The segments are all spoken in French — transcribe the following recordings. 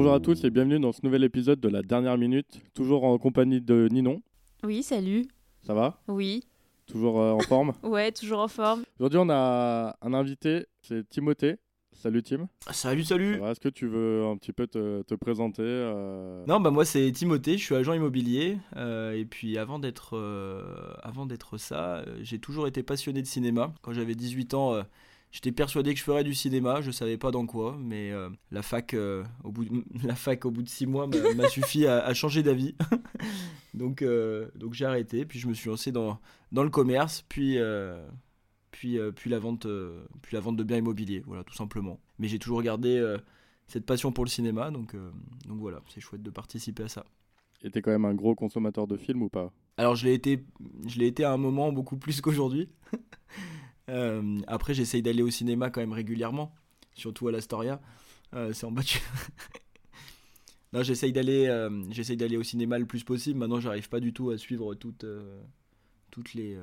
Bonjour à tous et bienvenue dans ce nouvel épisode de la dernière minute, toujours en compagnie de Ninon. Oui, salut. Ça va? Oui. Toujours euh, en forme? Ouais, toujours en forme. Aujourd'hui, on a un invité, c'est Timothée. Salut Tim. Salut, salut. Est-ce que tu veux un petit peu te, te présenter euh, Non, bah moi c'est Timothée, je suis agent immobilier euh, et puis avant d'être euh, avant d'être ça, j'ai toujours été passionné de cinéma. Quand j'avais 18 ans, euh, j'étais persuadé que je ferais du cinéma, je savais pas dans quoi, mais euh, la fac euh, au bout de, la fac au bout de 6 mois m'a suffi à, à changer d'avis. donc euh, donc j'ai arrêté, puis je me suis lancé dans dans le commerce, puis euh, puis, euh, puis, la vente, euh, puis la vente de biens immobiliers, voilà, tout simplement. Mais j'ai toujours gardé euh, cette passion pour le cinéma, donc, euh, donc voilà, c'est chouette de participer à ça. Et t'es quand même un gros consommateur de films ou pas? Alors je l'ai été, je l'ai été à un moment beaucoup plus qu'aujourd'hui. Euh, après j'essaye d'aller au cinéma quand même régulièrement, surtout à l'Astoria. Euh, c'est en bas non, j'essaye d'aller, euh, j'essaye d'aller au cinéma le plus possible. Maintenant, j'arrive pas du tout à suivre toutes, euh, toutes les,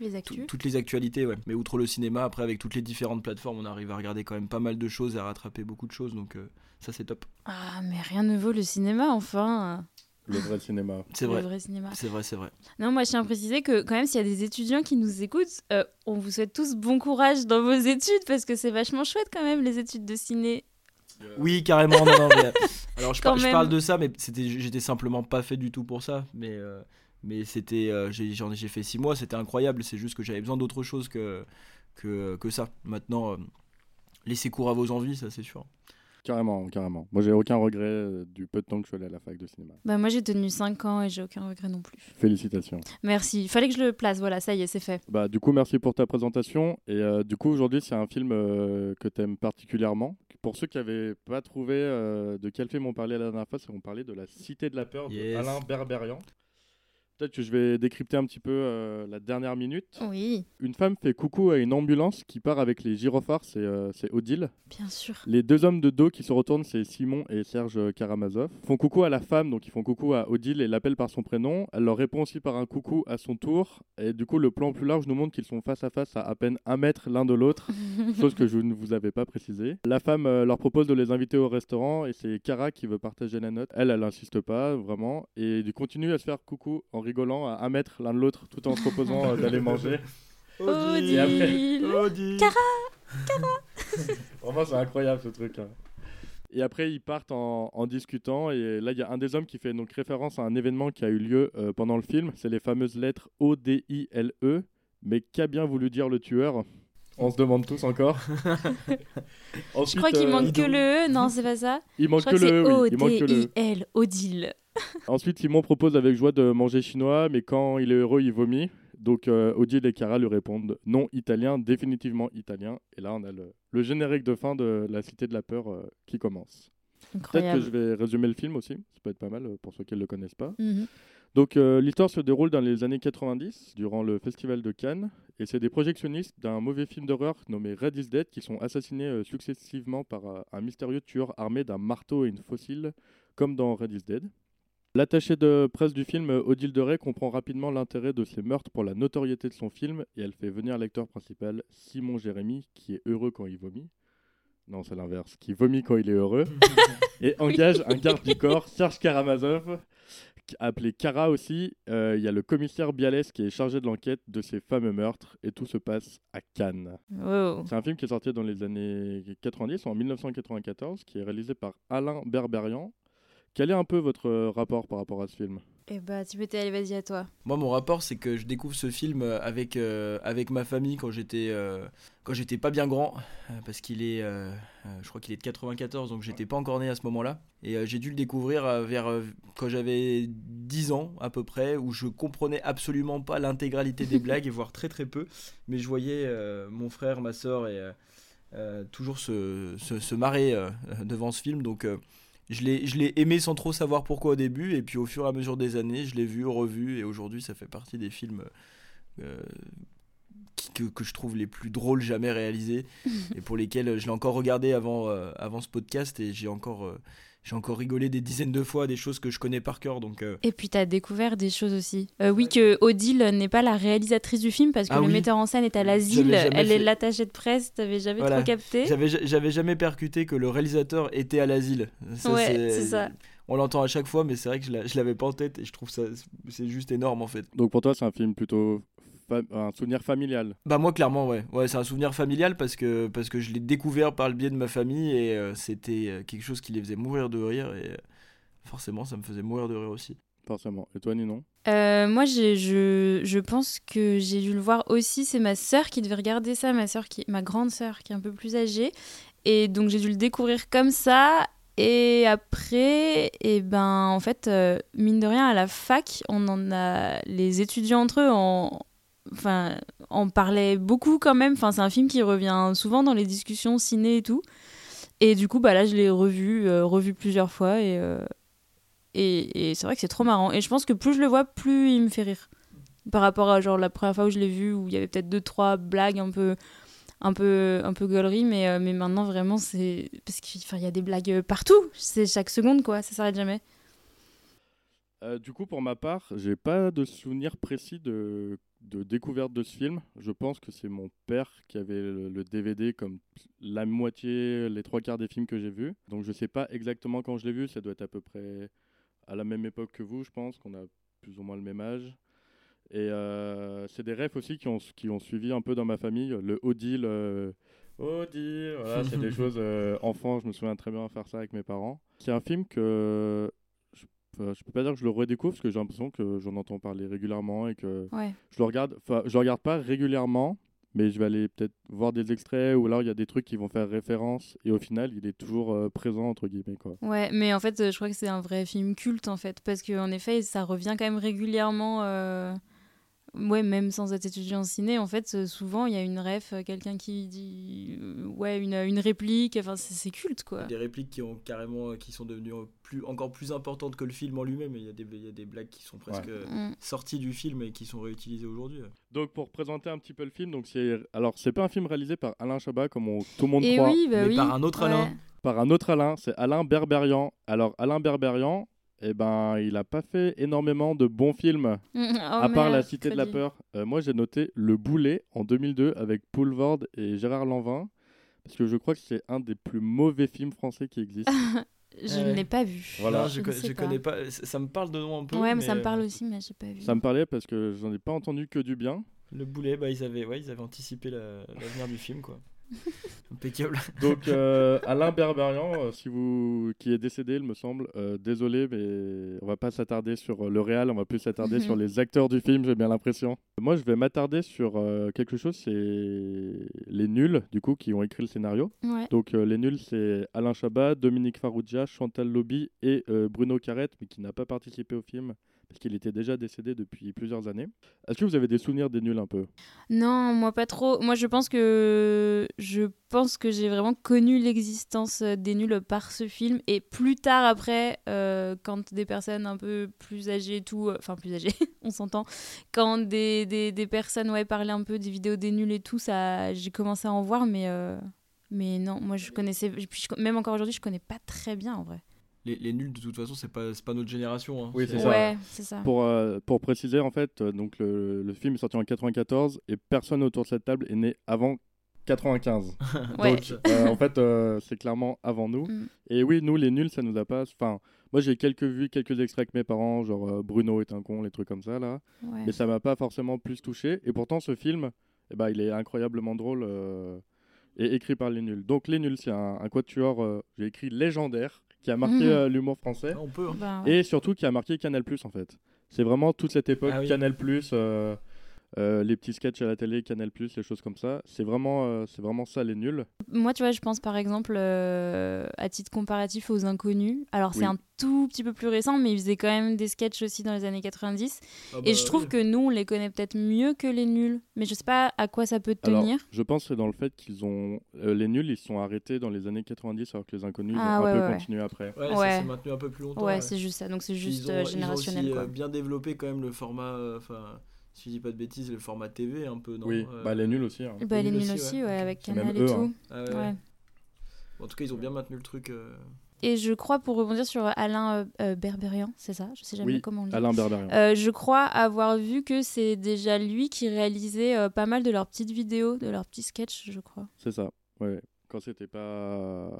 Les tout- actus. toutes les actualités. Ouais. Mais outre le cinéma, après avec toutes les différentes plateformes, on arrive à regarder quand même pas mal de choses et à rattraper beaucoup de choses. Donc ça c'est top. Ah, mais rien ne vaut le cinéma, enfin. Le vrai cinéma. C'est Le vrai. cinéma. C'est vrai, c'est vrai. Non, moi, je tiens à préciser que, quand même, s'il y a des étudiants qui nous écoutent, euh, on vous souhaite tous bon courage dans vos études parce que c'est vachement chouette, quand même, les études de ciné. Oui, carrément. non, non, mais, alors je, par- parle de ça, mais c'était, j'étais simplement pas fait du tout pour ça. Mais, euh, mais c'était, euh, j'ai, j'en ai- j'ai fait six mois, c'était incroyable. C'est juste que j'avais besoin d'autre chose que, que, que ça. Maintenant, euh, laissez cours à vos envies, ça c'est sûr. Carrément, carrément. Moi, j'ai aucun regret euh, du peu de temps que je suis allé à la fac de cinéma. Bah, moi, j'ai tenu 5 ans et j'ai aucun regret non plus. Félicitations. Merci. Il fallait que je le place. Voilà, ça y est, c'est fait. Bah, du coup, merci pour ta présentation. Et euh, du coup, aujourd'hui, c'est un film euh, que tu aimes particulièrement. Pour ceux qui n'avaient pas trouvé euh, de quel film on parlait la dernière fois, c'est qu'on parlait de La Cité de la Peur de Yes. Alain Berberian. Peut-être que je vais décrypter un petit peu euh, la dernière minute. Oui, Une femme fait coucou à une ambulance qui part avec les gyrophares, c'est euh, Odile. bien sûr. Les deux hommes de dos qui se retournent, c'est Simon et Serge Karamazov. Font coucou à la femme, donc ils font coucou à Odile et l'appellent par son prénom. Elle leur répond aussi par un coucou à son tour. Et du coup, le plan plus large nous montre qu'ils sont face à face à à peine un mètre l'un de l'autre, chose que je ne vous avais pas précisé. La femme euh, leur propose de les inviter au restaurant et c'est Kara qui veut partager la note. Elle, elle insiste pas vraiment et du continue à se faire coucou en rigolant à un mètre l'un de l'autre tout en se proposant euh, d'aller manger. Odile. après- Odile. Vraiment, c'est incroyable ce truc. hein. Et après, ils partent en, en discutant. Et là, il y a un des hommes qui fait donc référence à un événement qui a eu lieu euh, pendant le film. C'est les fameuses lettres O-D-I-L-E. E. Mais qu'a bien voulu dire le tueur? On se demande tous encore. Je Ensuite, crois qu'il euh, manque que le E. Non, c'est pas ça. Il Je manque crois que que c'est le E, oui, il manque que le E. O-D-I-L. Odile. Ensuite, Simon propose avec joie de manger chinois, mais quand il est heureux, il vomit. Donc, euh, Odile et Cara lui répondent non italien, définitivement italien. Et là, on a le, le générique de fin de La Cité de la Peur euh, qui commence. Peut-être que je vais résumer le film aussi, ça peut être pas mal euh, pour ceux qui ne le connaissent pas. Mhm. Donc euh, l'histoire se déroule dans les années 90, durant le festival de Cannes, et c'est des projectionnistes d'un mauvais film d'horreur nommé Red is Dead qui sont assassinés euh, successivement par euh, un mystérieux tueur armé d'un marteau et une fossile, comme dans Red is Dead. L'attachée de presse du film, Odile de Ray, comprend rapidement l'intérêt de ces meurtres pour la notoriété de son film, et elle fait venir l'acteur principal, Simon Jérémy, qui est heureux quand il vomit. Non, c'est l'inverse, qui vomit quand il est heureux et engage un garde du corps, Serge Karamazov, appelé Kara aussi. Euh, Il y a le commissaire Bialès qui est chargé de l'enquête de ces fameux meurtres et tout se passe à Cannes. C'est un film qui est sorti dans les années 90, en 1994, qui est réalisé par Alain Berberian. Quel est un peu votre euh, rapport par rapport à ce film? Eh bah, Timothée, allez, vas-y à toi. Moi, mon rapport, c'est que je découvre ce film euh, avec, euh, avec ma famille quand j'étais euh, quand j'étais pas bien grand, parce qu'il est, euh, je crois qu'il est de 94, donc j'étais pas encore né à ce moment-là. Et euh, j'ai dû le découvrir vers euh, quand j'avais 10 ans à peu près, où je comprenais absolument pas l'intégralité des blagues, et voire très très peu. Mais je voyais euh, mon frère, ma soeur et toujours se, se, se marrer euh, devant ce film, donc. Euh, je l'ai, je l'ai aimé sans trop savoir pourquoi au début, et puis au fur et à mesure des années, je l'ai vu, revu, et aujourd'hui, ça fait partie des films euh, qui, que, que je trouve les plus drôles jamais réalisés et pour lesquels je l'ai encore regardé avant, avant ce podcast et j'ai encore j'ai encore rigolé des dizaines de fois des choses que je connais par cœur. Donc, Et puis tu as découvert des choses aussi. oui, que Odile n'est pas la réalisatrice du film parce que Ah le oui. metteur en scène est à l'asile, elle est l'attachée de presse, t'avais jamais Voilà. trop capté. J'avais, jamais percuté que le réalisateur était à l'asile. Ouais, c'est ça. On l'entend à chaque fois, mais c'est vrai que je, l'a- je l'avais pas en tête et je trouve ça c'est juste énorme en fait. Donc pour toi, c'est un film plutôt un souvenir familial. Bah moi clairement ouais, ouais c'est un souvenir familial parce que parce que je l'ai découvert par le biais de ma famille et euh, c'était euh, quelque chose qui les faisait mourir de rire et euh, forcément ça me faisait mourir de rire aussi. Forcément. Et toi, Ninon? Euh, moi, j'ai- je, je pense que j'ai dû le voir aussi. C'est ma sœur qui devait regarder ça, ma sœur qui, ma grande sœur qui est un peu plus âgée. Et donc, j'ai dû le découvrir comme ça. Et après, et ben, en fait, euh, mine de rien, à la fac, on en a les étudiants entre eux, en, enfin, on parlait beaucoup quand même. Enfin, c'est un film qui revient souvent dans les discussions ciné et tout. Et du coup, bah là, je l'ai revu, euh, revu plusieurs fois et euh, et, et c'est vrai que c'est trop marrant. Et je pense que plus je le vois, plus il me fait rire. Par rapport à genre la première fois où je l'ai vu, où il y avait peut-être deux, trois blagues un peu, un peu, un peu gauleries, mais, euh, mais maintenant vraiment c'est. Parce qu'il y a des blagues partout. C'est chaque seconde quoi, ça s'arrête jamais. Du coup, pour ma part, j'ai pas de souvenir précis de, de découverte de ce film. Je pense que c'est mon père qui avait le, le DVD comme la moitié, les trois quarts des films que j'ai vus. Donc je sais pas exactement quand je l'ai vu. Ça doit être à peu près à la même époque que vous, je pense, qu'on a plus ou moins le même âge. Et euh, c'est des rêves aussi qui ont, qui ont suivi un peu dans ma famille. Le Odile. euh, Odile, voilà, c'est des choses euh, enfants, je me souviens très bien faire ça avec mes parents. C'est un film que je, peux pas dire que je le redécouvre parce que j'ai l'impression que j'en entends parler régulièrement et que Ouais. je le regarde. Enfin, je le regarde pas régulièrement, mais je vais aller peut-être voir des extraits ou alors il y a des trucs qui vont faire référence et au final il est toujours euh, présent entre guillemets quoi. Ouais, mais en fait, je crois que c'est un vrai film culte en fait, parce qu'en effet, ça revient quand même régulièrement. euh, Ouais, même sans être étudiant en ciné, en fait, euh, souvent il y a une ref, euh, quelqu'un qui dit euh, ouais une, une réplique, enfin c'est culte quoi. Des répliques qui ont carrément qui sont devenues plus encore plus importantes que le film en lui-même. Il y a des il y a des blagues qui sont presque Mm. sorties du film et qui sont réutilisées aujourd'hui. Donc pour présenter un petit peu le film, donc c'est alors c'est pas un film réalisé par Alain Chabat comme on- tout le monde Et croit, oui, bah mais oui. par un autre ouais. Alain. par un autre Alain, c'est Alain Berberian. Alors Alain Berberian, eh ben il a pas fait énormément de bons films. Oh à part La Cité de la. Peur, euh, moi j'ai noté Le Boulet en 2002 avec Paul Vord et Gérard Lanvin. Parce que je crois que c'est un des plus mauvais films français qui existent. Je Ouais. ne l'ai pas vu. Voilà. Non, je, sais je pas. connais pas. Ça me parle de nom un peu. Ouais, mais ça me euh, parle aussi, mais j'ai pas vu. Ça me parlait parce que j'en ai pas entendu que du bien. Le boulet, bah, ils avaient, ouais, ils avaient anticipé la- l'avenir du film, quoi. Impeccable. Donc euh, Alain Berberian, euh, si vous qui est décédé, il me semble, euh, désolé, mais on va pas s'attarder sur le réal, on va plus s'attarder sur les acteurs du film, j'ai bien l'impression. Moi, je vais m'attarder sur euh, quelque chose, c'est les nuls, du coup, qui ont écrit le scénario. Ouais. Donc euh, les nuls, c'est Alain Chabat, Dominique Farrugia, Chantal Lobby et euh, Bruno Carrette, mais qui n'a pas participé au film parce qu'il était déjà décédé depuis plusieurs années. Est-ce que vous avez des souvenirs des nuls un peu? Non, moi pas trop. Moi je pense que je pense que j'ai vraiment connu l'existence des nuls par ce film et plus tard après, euh, quand des personnes un peu plus âgées et tout, enfin plus âgées, on s'entend, quand des, des, personnes ouais parlaient un peu des vidéos des nuls et tout, ça, j'ai commencé à en voir, mais euh, mais non, moi je connaissais, même encore aujourd'hui je connais pas très bien en vrai. Les, les nuls, de toute façon, c'est pas, c'est pas notre génération. hein. Oui, c'est ça. Ouais, c'est ça. pour, euh, pour préciser, en fait, euh, donc le, le film est sorti en 94 et personne autour de cette table est né avant 95. Ouais. Donc, euh, en fait, euh, c'est clairement avant nous. Mm. Et oui, nous, les nuls, ça nous a pas. Enfin, moi, j'ai quelques vues, quelques extraits avec mes parents, genre euh, Bruno est un con, les trucs comme ça, là. Ouais. Mais ça m'a pas forcément plus touché. Et pourtant, ce film, eh ben, il est incroyablement drôle euh, et écrit par les nuls. Donc, les nuls, c'est un, un quatuor, euh, j'ai écrit légendaire, qui a marqué Mhm. euh, l'humour français. Ah, on peut. hein. Ouais. Et surtout qui a marqué Canal en fait. C'est vraiment toute cette époque Ah oui. Canal euh, les petits sketchs à la télé, Canal les choses comme ça. C'est vraiment, euh, c'est vraiment ça les nuls. Moi, tu vois, je pense par exemple euh, à titre comparatif aux Inconnus. Alors, c'est Oui. un tout petit peu plus récent, mais ils faisaient quand même des sketchs aussi dans les années 90. Ah Et bah, je trouve oui. que nous, on les connaît peut-être mieux que les nuls. Mais je sais pas à quoi ça peut Alors, tenir. je pense que c'est dans le fait qu'ils ont euh, les nuls, ils se sont arrêtés dans les années 90 alors que les inconnus Ah, ils ont ouais, un peu ouais, continué après. Ouais, ça s'est maintenu un peu plus longtemps. ouais, ouais. c'est juste ça. Donc, c'est juste ils ont, euh, ils ont générationnel. aussi quoi. euh, bien développé quand même le format. Euh, si je dis pas de bêtises, le format TV un peu, non Oui, Euh, bah elle est nulle aussi. hein. Bah, elle est Nul nulle aussi, aussi, ouais. avec Canal même et eux, tout. hein. ah ouais, ouais. Ouais. En tout cas, ils ont bien maintenu le truc. euh, Et je crois, pour rebondir sur Alain euh, euh, Berberian, c'est ça? Je sais jamais Oui, comment on le dit. Alain Berberian. Euh, je crois avoir vu que c'est déjà lui qui réalisait euh, pas mal de leurs petites vidéos, de leurs petits sketchs, je crois. C'est ça. Ouais. Quand c'était pas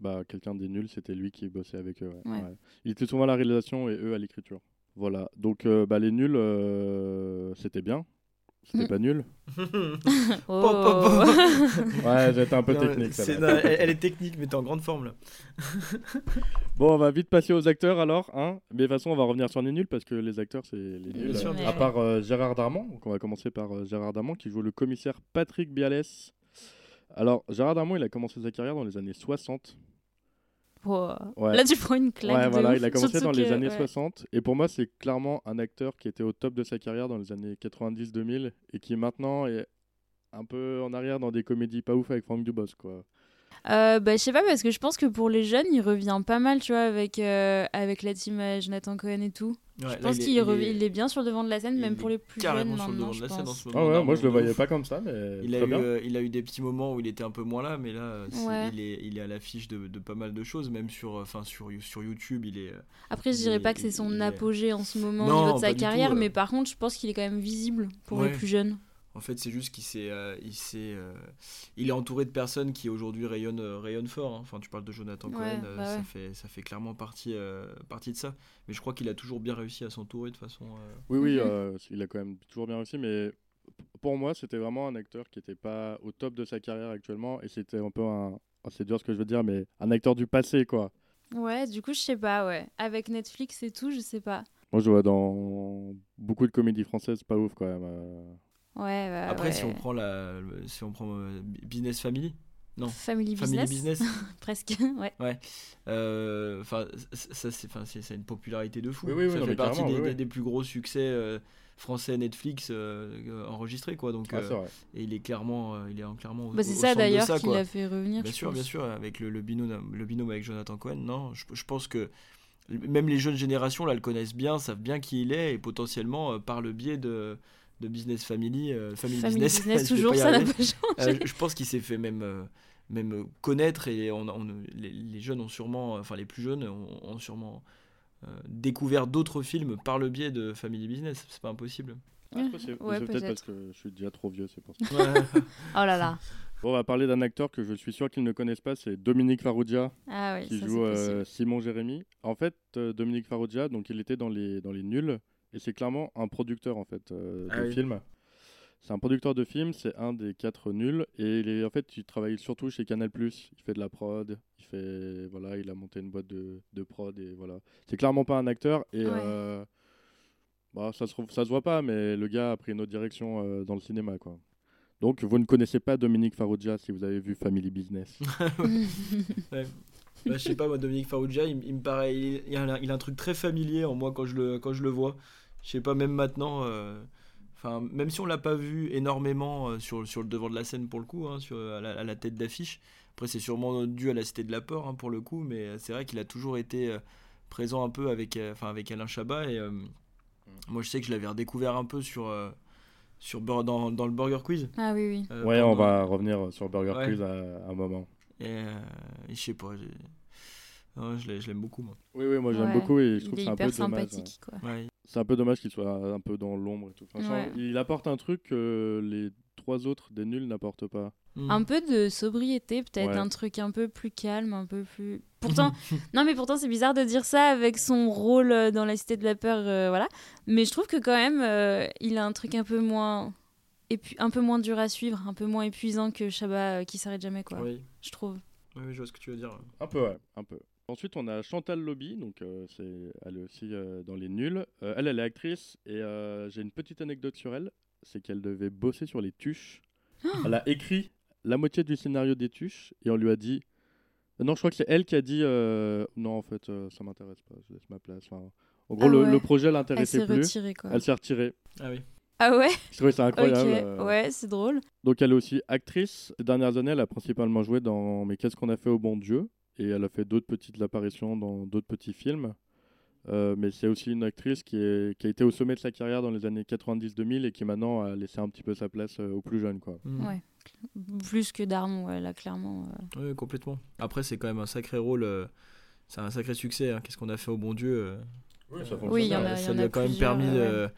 bah, quelqu'un des nuls, c'était lui qui bossait avec eux. ouais. Ouais. Ouais. Il était souvent à la réalisation et eux à l'écriture. Voilà. Donc euh, bah, les nuls, euh, c'était bien. C'était Mm. pas nul. Oh. Ouais, j'étais un peu Non, technique. non, elle, elle est technique, mais t'es en grande forme là. Bon, on va vite passer aux acteurs alors. Hein Mais de toute façon, on va revenir sur les nuls parce que les acteurs, c'est les nuls. sûr, à part euh, Gérard Darmon. Donc on va commencer par euh, Gérard Darmon qui joue le commissaire Patrick Bialès. Alors, Gérard Darmon, il a commencé sa carrière dans les années 60. Ouais. Là, tu prends une claque. Ouais, de voilà, ouf, il a commencé surtout dans les que- années ouais. 60. Et pour moi, c'est clairement un acteur qui était au top de sa carrière dans les années 90-2000 et qui maintenant est un peu en arrière dans des comédies pas ouf avec Franck Dubosc, quoi. Euh, bah, je sais pas, parce que je pense que pour les jeunes, il revient pas mal, tu vois, avec, euh, avec la team euh, Jonathan Cohen et tout. Ouais, je là, pense est- qu'il rev- est- est bien sur le devant de la scène, il même pour les plus carrément jeunes sur le maintenant, devant de la scène en ce Ah moment. ouais, Darmon, moi je le voyais pas comme ça, mais Il a, très eu, bien. euh, il a eu des petits moments où il était un peu moins là, mais là, Ouais. il, est, il est à l'affiche de, de pas mal de choses, même sur, enfin, sur, sur YouTube. Il est, Après, je dirais pas que c'est son apogée en ce moment Non, au niveau de sa tout, carrière, mais par contre, je pense qu'il est quand même visible pour Ouais. les plus jeunes. En fait, c'est juste qu'il s'est, euh, il s'est, euh, il est entouré de personnes qui aujourd'hui rayonnent, euh, rayonnent fort. hein. Enfin, tu parles de Jonathan Ouais, Cohen, euh, bah ça ouais. fait, ça fait clairement partie, euh, partie de ça. Mais je crois qu'il a toujours bien réussi à s'entourer de façon. euh, Oui, oui, Mhm. euh, il a quand même toujours bien réussi, mais pour moi, c'était vraiment un acteur qui était pas au top de sa carrière actuellement et c'était un peu un. oh, c'est dur ce que je veux dire, mais un acteur du passé, quoi. Ouais, du coup, je sais pas, ouais. Avec Netflix et tout, je sais pas. Moi, je vois dans beaucoup de comédies françaises, pas ouf quand même. euh. Ouais, bah, Après, ouais. si on prend la, si on prend Business Family, non. Family, Family Business, Business, presque, ouais. euh, enfin, ça c'est, enfin, c'est, c'est une popularité de fou. Oui, oui, oui, ça non, fait partie des, oui, des- oui. des plus gros succès euh, français Netflix euh, euh, enregistrés, quoi. Donc, Ah, euh, et il est clairement, euh, il est en- clairement. Bah, c'est ça d'ailleurs qui l'a fait revenir. Bien sûr, pense. bien sûr, avec le, le, binôme, le binôme avec Jonathan Cohen, non, je, je pense que même les jeunes générations là le connaissent bien, savent bien qui il est et potentiellement euh, par le biais de, de Business Family, euh, Family, Family Business, Business, toujours, ça n'a pas changé. Euh, je- pense qu'il s'est fait même, euh, même euh, connaître et on, on- les, les jeunes ont sûrement, enfin les plus jeunes ont, ont sûrement euh, découvert d'autres films par le biais de Family Business, c'est pas impossible. Ah, je pense que c'est Ouais, peut-être parce peut-être. que je suis déjà trop vieux, c'est pour ça. Oh là là. Bon, on va parler d'un acteur que je suis sûr qu'ils ne connaissent pas, c'est Dominique Farrugia. Ah oui, qui ça, joue euh. Simon Jérémy. En fait, euh, Dominique Farrugia, donc il était dans les dans les nuls et c'est clairement un producteur en fait euh, Ah de oui. films. C'est un producteur de films, c'est un des quatre nuls et il est en fait il travaille surtout chez Canal+. Il fait de la prod, il fait voilà, il a monté une boîte de, de prod et voilà. C'est clairement pas un acteur et Ouais. euh, bah, ça se ça se voit pas mais le gars a pris une autre direction euh, dans le cinéma quoi. Donc vous ne connaissez pas Dominique Farrugia si vous avez vu Family Business. Ouais. Bah, je sais pas, moi, Dominique Farrugia, il, il me paraît. Il, il a, un- il a un truc très familier en moi quand je le, quand je le vois. Je sais pas, même maintenant. euh, Enfin, même si on l'a pas vu énormément euh, sur, sur le devant de la scène pour le coup, hein, sur, à, la, à la tête d'affiche. Après, c'est sûrement dû à la Cité de la Peur hein, pour le coup, mais euh, c'est vrai qu'il a toujours été euh, présent un peu avec, euh, enfin, avec Alain Chabat. Et euh, moi, je sais que je l'avais redécouvert un peu sur, euh, sur, dans, dans le Burger Quiz. Ah oui, oui. euh, ouais, on va revenir sur Burger Ouais. Quiz à, à un moment. Et, euh, et je sais pas, non, je l'ai- je l'aime beaucoup, moi. Oui, oui, moi j'aime Ouais. beaucoup et je trouve que est c'est un peu dommage. ouais. sympathique. Ouais, C'est un peu dommage qu'il soit un peu dans l'ombre et tout. Ouais. il apporte un truc que les trois autres des nuls n'apportent pas. Mm. Un peu de sobriété, peut-être Ouais. un truc un peu plus calme, un peu plus. Pourtant, non mais pourtant c'est bizarre de dire ça avec son rôle euh, dans la Cité de la peur, euh, voilà. Mais je trouve que quand même, euh, il a un truc un peu moins, épu- un peu moins dur à suivre, un peu moins épuisant que Shabba euh, qui s'arrête jamais, quoi. Oui. Je trouve. Oui, oui, je vois ce que tu veux dire. Un peu, ouais, un peu. Ensuite, on a Chantal Lobby, donc euh, c'est, elle est aussi euh, dans les nuls. Euh, elle, elle est actrice et euh, j'ai une petite anecdote sur elle, c'est qu'elle devait bosser sur les tuches. elle a écrit la moitié du scénario des tuches et on lui a dit. Non, je crois que c'est elle qui a dit euh, non, en fait, euh, ça m'intéresse pas, je laisse ma place. Enfin, en gros, Ah le, ouais. le projet Elle l'intéressait s'est plus. retirée, quoi. Elle s'est retirée. Ah oui. Ah ouais? Je trouvais ça incroyable. euh. ouais, c'est drôle. Donc elle est aussi actrice. Ces dernières années, elle a principalement joué dans Mais qu'est-ce qu'on a fait au bon Dieu? Et elle a fait d'autres petites apparitions dans d'autres petits films. Euh, mais c'est aussi une actrice qui, est, qui a été au sommet de sa carrière dans les années 90-2000 et qui maintenant a laissé un petit peu sa place euh, aux plus jeunes. Quoi. Mm. Ouais. Plus que Darmon, ouais, là, clairement. euh. Ouais, complètement. Après, c'est quand même un sacré rôle. euh, c'est un sacré succès. hein. Qu'est-ce qu'on a fait au bon Dieu euh, Oui, ça Oui, y en a- y ça lui a a quand même permis, ouais, euh,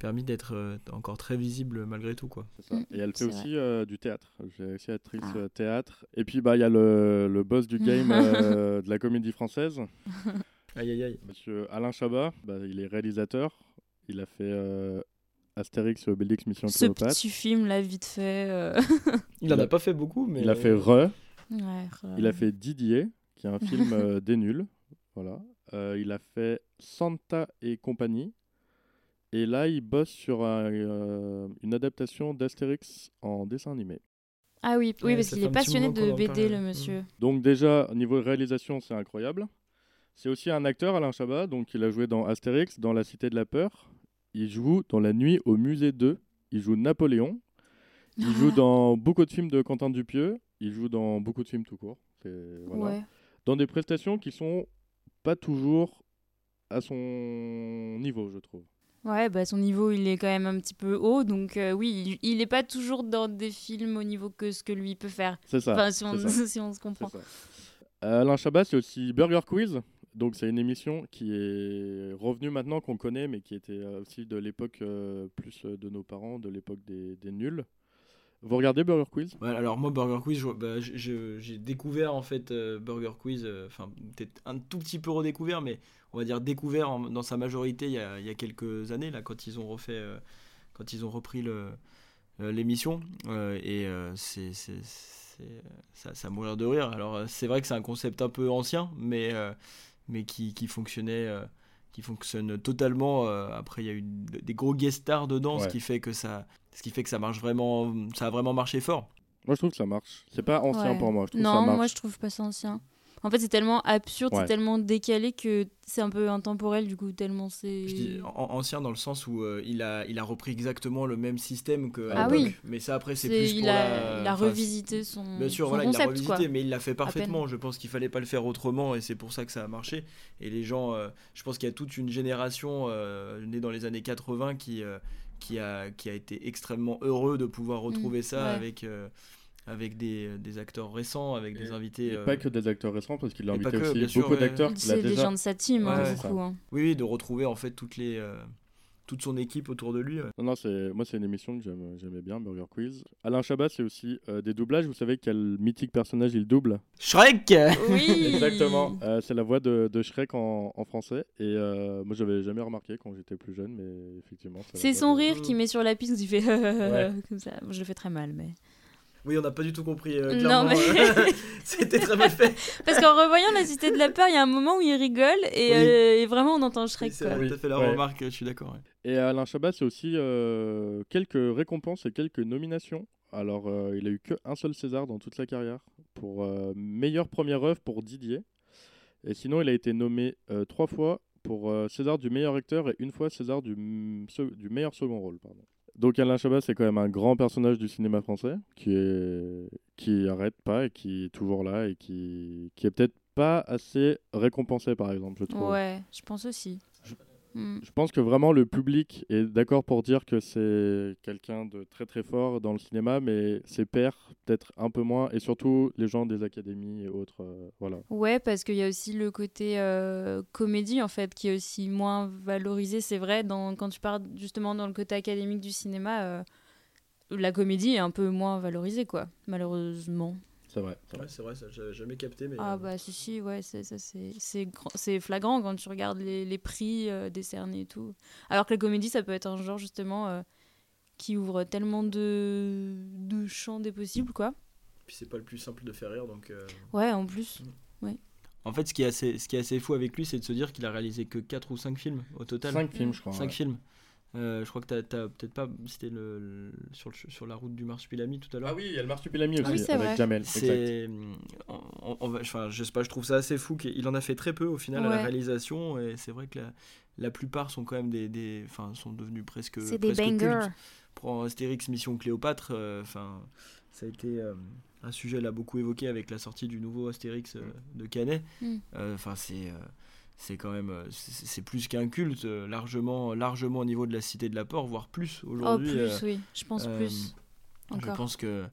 permis d'être euh, encore très visible malgré tout. Quoi. Ça. Mm, Et elle fait aussi euh, du théâtre. J'ai aussi actrice Ah. euh, théâtre. Et puis bah il y a le, le boss du game euh, de la comédie française, Aïe aïe aïe. Monsieur Alain Chabat. Bah, il est réalisateur. Il a fait euh, Astérix et Obélix Mission Ce Cléopâtre. petit film, là, vite fait. euh. Il en a pas fait beaucoup, mais. Il a fait Re. Ouais, Il a fait Didier, qui est un film euh, des nuls. Voilà. Euh, il a fait Santa et compagnie. Et là, il bosse sur un, euh, une adaptation d'Astérix en dessin animé. Ah oui, oui Ouais, parce qu'il est passionné de BD, le ouais. monsieur. Donc déjà, au niveau réalisation, c'est incroyable. C'est aussi un acteur, Alain Chabat. Donc il a joué dans Astérix, dans La Cité de la Peur. Il joue dans La Nuit au Musée 2. Il joue Napoléon. Il joue dans beaucoup de films de Quentin Dupieux. Il joue dans beaucoup de films tout court. C'est- voilà. Ouais. Dans des prestations qui sont pas toujours à son niveau, je trouve. Ouais, bah son niveau, il est quand même un petit peu haut, donc euh, oui, il, il est pas toujours dans des films au niveau que ce que lui peut faire. C'est ça. enfin, si on, ça. si on se comprend. Euh, Alain Chabat, c'est aussi Burger Quiz. Donc c'est une émission qui est revenue maintenant qu'on connaît, mais qui était euh, aussi de l'époque euh, plus de nos parents, de l'époque des, des nuls. Vous regardez Burger Quiz? Alors moi Burger Quiz, bah, j'ai découvert en fait euh, Burger Quiz, euh, enfin peut-être un tout petit peu redécouvert, mais on va dire découvert dans sa majorité il y, a, quelques années là quand ils ont refait, euh, quand ils ont repris l'émission et c'est ça, ça mourir de rire. Alors c'est vrai que c'est un concept un peu ancien, mais mais qui fonctionnait. Qui fonctionne totalement. euh, après, il y a eu des gros guest stars dedans, ce qui fait que ça, ce qui fait que ça marche vraiment, ça a vraiment marché fort. Moi, je trouve que ça marche. C'est pas ancien Ouais. pour moi. Je trouve ça Non, marche. moi je trouve pas ça ancien. En fait, c'est tellement absurde, Ouais. c'est tellement décalé que c'est un peu intemporel du coup, tellement c'est. Je dis an- ancien dans le sens où euh, il, a, il a repris exactement le même système que. Ah l'époque. oui. Mais ça, après, c'est plus il, pour a, la. il a enfin, revisité son, Bien sûr, son voilà, il concept, l'a revisité, quoi. mais il l'a fait parfaitement. Je pense qu'il fallait pas le faire autrement, et c'est pour ça que ça a marché. Et les gens, euh, je pense qu'il y a toute une génération euh, née dans les années 80 qui, euh, qui, a, qui a été extrêmement heureux de pouvoir retrouver ça Mm, ouais. avec, euh, avec des, des acteurs récents, avec des invités. Et euh, pas que des acteurs récents, parce qu'il a invité que, aussi beaucoup ouais. d'acteurs C'est des déjà. gens de sa team, hein, Ouais, beaucoup. hein. Oui, oui, de retrouver en fait toutes les, euh, toute son équipe autour de lui. ouais. Non, non, c'est moi c'est une émission que j'aimais bien, Burger Quiz. Alain Chabat, c'est aussi euh, des doublages. Vous savez quel mythique personnage il double? Shrek Oui Exactement. Euh, c'est la voix de, de Shrek en, en français. Et euh, moi, j'avais jamais remarqué quand j'étais plus jeune, mais effectivement. C'est son de- rire qui met sur la piste où il fait Ouais. comme ça. Je le fais très mal, mais. Oui, on n'a pas du tout compris. euh, Non, clairement, mais- euh, C'était très mal fait. Parce qu'en revoyant La Cité de la Peur, il y a un moment où il rigole et, Oui. euh, et vraiment on entend Shrek. C'est Oui, t'as fait la ouais. remarque, je suis d'accord. ouais. Et Alain Chabat, c'est aussi euh, quelques récompenses et quelques nominations. Alors, euh, il a eu qu'un seul César dans toute sa carrière pour euh, meilleure première œuvre pour Didier. Et sinon, il a été nommé euh, trois fois pour euh, César du meilleur acteur et une fois César du, m- se- du meilleur second rôle. Pardon. Donc Alain Chabat, c'est quand même un grand personnage du cinéma français qui est qui arrête pas et qui est toujours là et qui qui est peut-être pas assez récompensé par exemple, je trouve. Ouais, je pense aussi. Mm. Je pense que vraiment le public est d'accord pour dire que c'est quelqu'un de très très fort dans le cinéma, mais ses pairs peut-être un peu moins, et surtout les gens des académies et autres. euh, voilà. Ouais, parce qu'il y a aussi le côté euh, comédie en fait qui est aussi moins valorisé. C'est vrai, dans, quand tu parles justement dans le côté académique du cinéma, euh, la comédie est un peu moins valorisée, quoi, malheureusement. C'est vrai. c'est vrai. Ouais, c'est vrai, ça, j'avais jamais capté. Mais, Ah euh, bah si, si, ouais, c'est, ça, c'est, c'est, grand- c'est flagrant quand tu regardes les, les prix euh, décernés et tout. Alors que la comédie, ça peut être un genre justement euh, qui ouvre tellement de, de champs des possibles, quoi. Puis c'est pas le plus simple de faire rire, donc. euh, Ouais, en plus. En fait, ce qui est assez, ce qui est assez fou avec lui, c'est de se dire qu'il a réalisé que 4 ou 5 films au total. Cinq films, je crois. 5 ouais. films. Euh, je crois que t'as, t'as peut-être pas cité le, le- sur, le- sur la route du Marsupilami tout à l'heure. Ah oui, il y a le marsupilami aussi Ah oui, c'est avec vrai. Jamel. Exact. C'est, on, on- on va- enfin, je sais pas, je trouve ça assez fou qu'il en a fait très peu au final à la réalisation et c'est vrai que la, la plupart sont quand même des, des enfin, sont devenus presque. c'est des bangers. Pour Astérix Mission Cléopâtre, euh, enfin, ça a été euh, un sujet là beaucoup évoqué avec la sortie du nouveau Astérix euh, de Canet. Mm. Euh, Enfin, c'est euh, c'est quand même euh, c'est plus qu'un culte euh, largement largement au niveau de la cité de la peur voire plus Oh, aujourd'hui plus, euh, oui. Je pense euh, plus. je pense que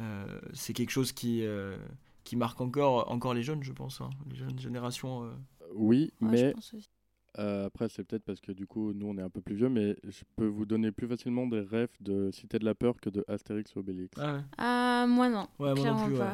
euh, c'est quelque chose qui euh, qui marque encore encore les jeunes je pense hein, les jeunes générations euh. Oui, Ouais, je mais pense aussi. Euh, après, c'est peut-être parce que du coup, nous, on est un peu plus vieux, mais je peux vous donner plus facilement des rêves de Cité de la Peur que de Astérix et Obélix. ah ouais. Ah, moi non. Ouais, moi non plus, ouais.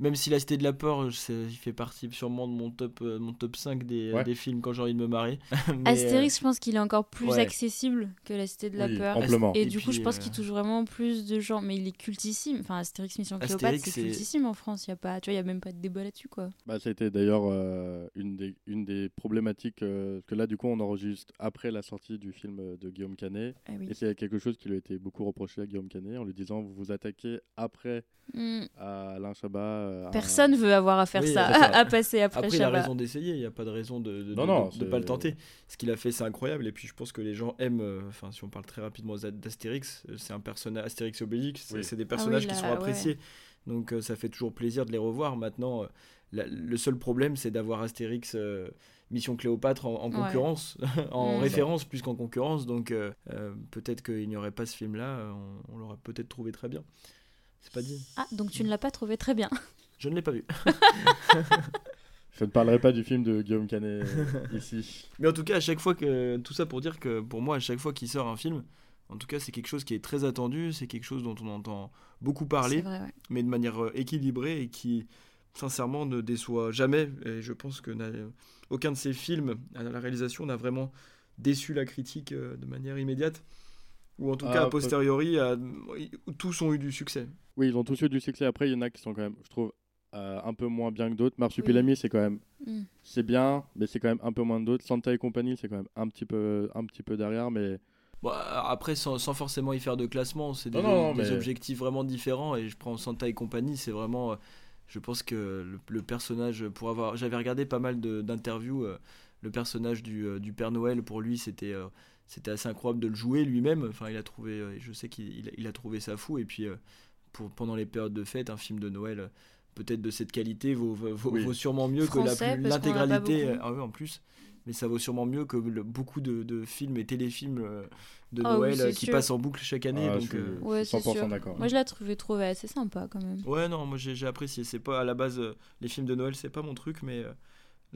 Même si La Cité de la Peur, je sais- il fait partie sûrement de mon top, euh, mon top 5 des, Ouais. des films quand j'ai envie de me marier. Mais, Astérix, je pense qu'il est encore plus ouais. accessible que la Cité de la Oui, Peur. amplement. Et, Et du coup, je pense euh, qu'il touche vraiment plus de gens. Mais il est cultissime. Enfin, Astérix Mission Cléopâtre, c'est cultissime en France. Il y a pas, tu vois, il y a même pas de débat là-dessus, quoi. Bah, ça a été d'ailleurs euh, une, des, une des problématiques, euh, que là, du coup, on enregistre après la sortie du film euh, de Guillaume Canet. Ah oui. Et c'est quelque chose qui lui a été beaucoup reproché à Guillaume Canet en lui disant Vous vous attaquez après Hmm. à Alain Chabat. euh, à- Personne veut avoir à faire Oui, ça, à, passer après, Après, il a Chabat. raison d'essayer, il n'y a pas de raison de ne Non, non, de, pas le tenter. Ce qu'il a fait, c'est incroyable. Et puis, je pense que les gens aiment, euh, enfin, si on parle très rapidement d'A- d'Astérix, c'est un personnage, Astérix et Obélix, c'est Oui. c'est des Ah oui, personnages qui sont ouais. appréciés. Donc, euh, ça fait toujours plaisir de les revoir. Maintenant, euh, la- le seul problème, c'est d'avoir Astérix. Mission Cléopâtre en, en Ouais. concurrence, en Mm. référence plus qu'en concurrence, donc euh, euh, peut-être qu'il n'y aurait pas ce film-là, on, on l'aurait peut-être trouvé très bien. C'est pas dit. Ah, donc tu ne l'as pas trouvé très bien. Je ne l'ai pas vu. Je ne parlerai pas du film de Guillaume Canet euh, ici. Mais en tout cas, à chaque fois que. Tout ça pour dire que pour moi, à chaque fois qu'il sort un film, en tout cas, c'est quelque chose qui est très attendu, c'est quelque chose dont on entend beaucoup parler, vrai, ouais. mais de manière équilibrée et qui, sincèrement, ne déçoit jamais. Et je pense que aucun de ces films, à la réalisation, n'a vraiment déçu la critique euh, de manière immédiate. Ou en tout Ah, cas, a posteriori, à- tous ont eu du succès. Oui, ils ont tous eu du succès. Après, il y en a qui sont quand même, je trouve, euh, un peu moins bien que d'autres. Oui. Marsupilami, c'est quand même. Hmm. C'est bien, mais c'est quand même un peu moins que d'autres. Santa et compagnie, c'est quand même un petit peu, un petit peu derrière, mais Bon, après, sans, sans forcément y faire de classement, c'est des, Non, non, non, des mais- objectifs vraiment différents. Et je prends Santa et compagnie, c'est vraiment. Je pense que le, le personnage, pour avoir. J'avais regardé pas mal de- d'interviews. euh, le personnage du, euh, du Père Noël, pour lui, c'était. euh, c'était assez incroyable de le jouer lui-même. Enfin, il a trouvé, euh, je sais qu'il il a- il a trouvé ça fou. Et puis, euh, pour, pendant les périodes de fête, un film de Noël, peut-être de cette qualité, vaut, vaut, vaut- Oui. vaut sûrement mieux que Français, l'intégralité. Ah oui, en plus. Mais ça vaut sûrement mieux que le- beaucoup de, de films et téléfilms euh, de Ah Noël euh, qui sûr. passent en boucle chaque année. Ah, donc, je suis, euh, Ouais, je suis c'est 100% sûr. d'accord. Moi, je l'ai trouvé, trouvé assez sympa quand même. Ouais, non, moi j'ai j'ai apprécié. C'est pas à la base, euh, les films de Noël, c'est pas mon truc, mais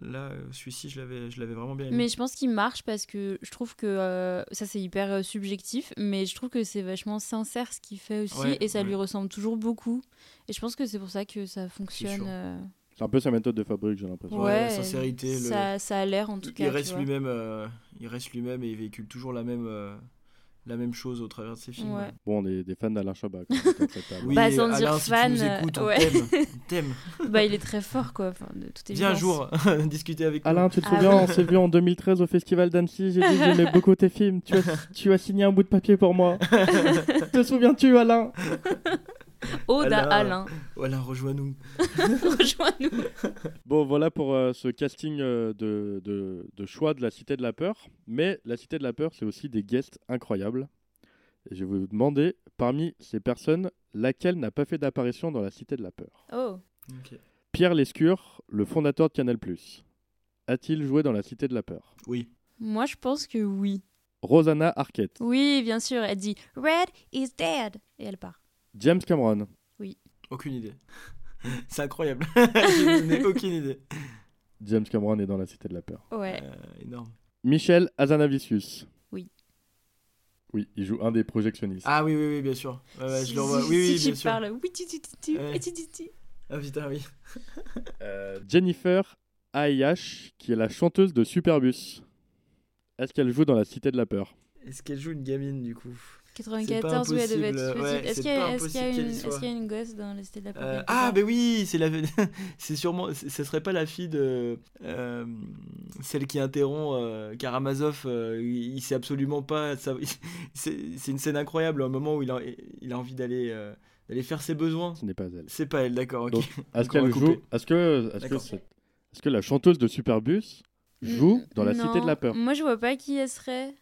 là, celui-ci, je l'avais je l'avais vraiment bien aimé. Mais je pense qu'il marche parce que je trouve que euh, ça c'est hyper subjectif, mais je trouve que c'est vachement sincère ce qu'il fait aussi Ouais, et ça ouais. lui ressemble toujours beaucoup. Et je pense que c'est pour ça que ça fonctionne. C'est un peu sa méthode de fabrique, j'ai l'impression. Ouais, Ouais, la sincérité, le- ça, ça a l'air en tout il cas. tu reste lui-même, euh, il reste lui-même et il véhicule toujours la même, euh, la même chose au travers de ses films. Ouais. Bon, on est des fans d'Alain Chabat. Oui, Bah, sans dire Alain, si fan, tu nous euh, écoutes, on ouais. t'aime. Bah, il est très fort quoi. Enfin, de toute Viens un jour discuter avec nous. Alain, tu te Ah souviens, on s'est vu en 2013 au Festival d'Annecy. J'ai dit que j'aimais beaucoup tes films. Tu as, tu as signé un bout de papier pour moi. te souviens-tu, Alain? Ode à Alain. Alain. Alain, rejoins-nous. Rejoins-nous. Bon, voilà pour euh, ce casting euh, de, de, de choix de la Cité de la Peur. Mais la Cité de la Peur, c'est aussi des guests incroyables. Et je vais vous demander, parmi ces personnes, laquelle n'a pas fait d'apparition dans la Cité de la Peur? Oh. Pierre Lescure, le fondateur de Canal+. A-t-il joué dans la Cité de la Peur? Oui. Moi je pense que oui. Rosanna Arquette. Oui, bien sûr. Elle dit Red is dead et elle part. James Cameron. Aucune idée. C'est incroyable. Je n'ai aucune idée. James Cameron est dans la Cité de la Peur. Ouais. Euh, énorme. Michel Azanavicius. Oui. Oui, il joue un des projectionnistes. Ah oui, oui, oui, bien sûr. Ouais, ouais, je le revois. si- Oui, oui, si bien sûr. parles, oui, tu, tu, tu, tu, Ouais. et tu, tu, tu. Ah putain, oui. Euh, Jennifer Ayash, qui est la chanteuse de Superbus. Est-ce qu'elle joue dans la Cité de la Peur? Est-ce qu'elle joue une gamine du coup? 94, oui, elle devait être ouais, petite. Est-ce qu'il y, a- y une- y a gosse dans la cité de la Euh, Propriété ah, ben oui, c'est la, c'est sûrement, ce serait pas la fille de euh, celle qui interrompt euh, Karamazov. euh, il, sait absolument pas. ça- c'est, une scène incroyable, un moment où il a, il a envie d'aller, euh, d'aller faire ses besoins. Ce n'est pas elle. C'est pas elle, d'accord. ok. Donc, Est-ce qu'elle joue Est-ce que, est-ce que, c'est- est-ce que la chanteuse de Superbus joue dans la non. Cité de la Peur? Moi, je vois pas qui elle serait.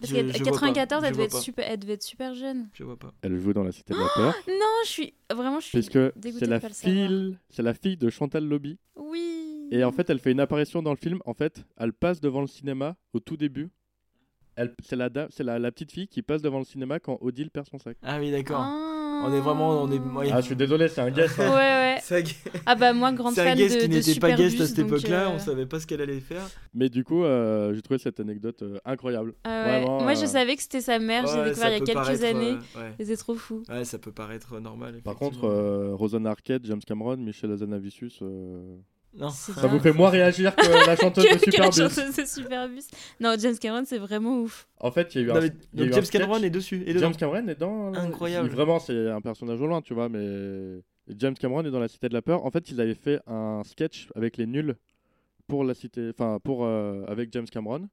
Parce pas, 94, je elle devait, être super, elle devait être super jeune. Je vois pas. Elle joue dans la Cité de la Peur. Non, je suis. Vraiment, je suis. Puisque dégoûtée c'est la fille, c'est la fille de Chantal Lobby. Oui. Et en fait, elle fait une apparition dans le film. En fait, elle passe devant le cinéma au tout début. Elle, c'est la, da- c'est la, la petite fille qui passe devant le cinéma quand Odile perd son sac. Ah oui, d'accord. Ah. On est vraiment. On est... ouais. Ah, je suis désolé, c'est un. Ouais, hein. ouais. C'est un- Ah bah moi, grande c'est un fan guest de, qui de n'était pas guest à cette époque-là, euh, on savait pas ce qu'elle allait faire. Mais du coup, euh, j'ai trouvé cette anecdote euh, incroyable. ah ouais. Vraiment, Moi, je euh, savais que c'était sa mère, j'ai Ouais, découvert il y a quelques années. euh, ouais. Et c'est trop fou. Ouais, ça peut paraître normal. Par contre, euh, Rosanna Arquette, James Cameron, Michel Azanavicius, euh, non. Ça vous fait moins réagir que la chanteuse de Que- que la Superbus. chanteuse de Superbus. Non, James Cameron, c'est vraiment ouf. En fait, il y a eu Non, un, mais- y a eu James. Cameron est dessus. Et. James Cameron est dans. Incroyable. il- vraiment, c'est un personnage au loin, tu vois, mais James Cameron est dans la Cité de la Peur. En fait, ils avaient fait un sketch avec les nuls pour la Cité, enfin pour euh, avec James Cameron.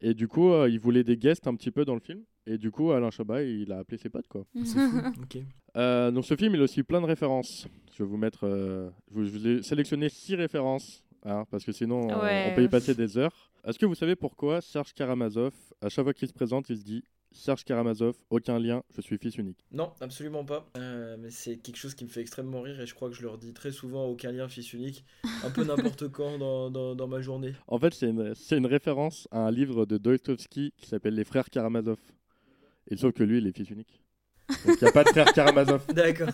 Et du coup, euh, ils voulaient des guests un petit peu dans le film. Et du coup, Alain Chabat, il a appelé ses potes, quoi. C'est fou. Ok. Euh, donc, ce film, il a aussi plein de références. Je vais vous mettre. euh, je, vous- je vous ai sélectionné six références, hein, parce que sinon, on- Ouais. on peut y passer des heures. Est-ce que vous savez pourquoi Serge Karamazov, à chaque fois qu'il se présente, il se dit Serge Karamazov, aucun lien, je suis fils unique. Non, absolument pas. Euh, mais c'est quelque chose qui me fait extrêmement rire et je crois que je leur dis très souvent aucun lien fils unique, un peu n'importe quand dans, dans, dans ma journée. En fait, c'est une, c'est une référence à un livre de Dostoevsky qui s'appelle Les Frères Karamazov. Et sauf que lui, il est fils unique. Donc il n'y a pas de frère Karamazov. D'accord.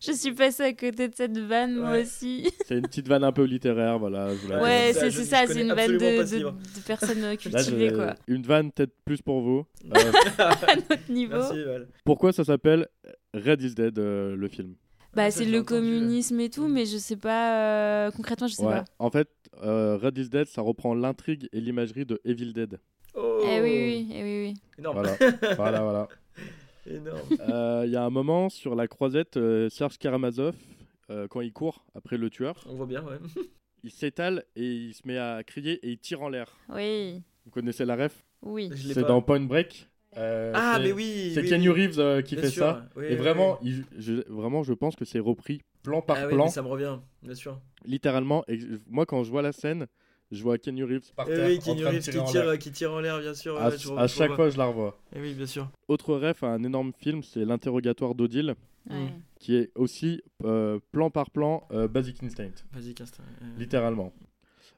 Je suis passée à côté de cette vanne, moi Ouais. aussi. C'est une petite vanne un peu littéraire, voilà. je vous la Ouais, ça, c'est je- c'est je ça, connais c'est une vanne absolument de, pas ce de, livre. de personnes euh, Là, cultivées, quoi. Une vanne peut-être plus pour vous. Euh, À notre niveau. Merci, Val. pourquoi ça s'appelle Red is Dead, euh, le film? Bah, Ah, c'est j'ai le entendu, communisme et tout, mais je sais pas. euh, concrètement, je sais Ouais. pas. En fait, euh, Red is Dead, ça reprend l'intrigue et l'imagerie de Evil Dead. Oh Eh oui, oui, eh oui, oui. Énorme. Voilà, voilà, voilà. Énorme. Euh, Il y a un moment sur la croisette, euh, Serge Karamazov, euh, quand il court après le tueur, On voit bien, ouais. il s'étale et il se met à crier et il tire en l'air. Oui, Vous connaissez la ref? Oui. C'est dans Point Break. Euh, Ah, c'est- mais oui. C'est oui, Kenny oui. Reeves euh, qui Bien fait sûr. ça. Oui, et vraiment, oui. il- je, vraiment, je pense que c'est repris plan par Ah oui, plan, mais ça me revient, bien sûr. littéralement. Et moi, quand je vois la scène, je vois Kenny Reeves par Eh terre, oui, en Kenny Reeves qui tire, qui tire en l'air, bien sûr. À, ouais, je à vois- je chaque fois, je la revois. Eh oui, bien sûr. Autre ref à un énorme film, c'est l'interrogatoire d'Odile, Ouais. qui est aussi euh, plan par plan euh, Basic Instinct, Vas-y, Castin. Euh, littéralement.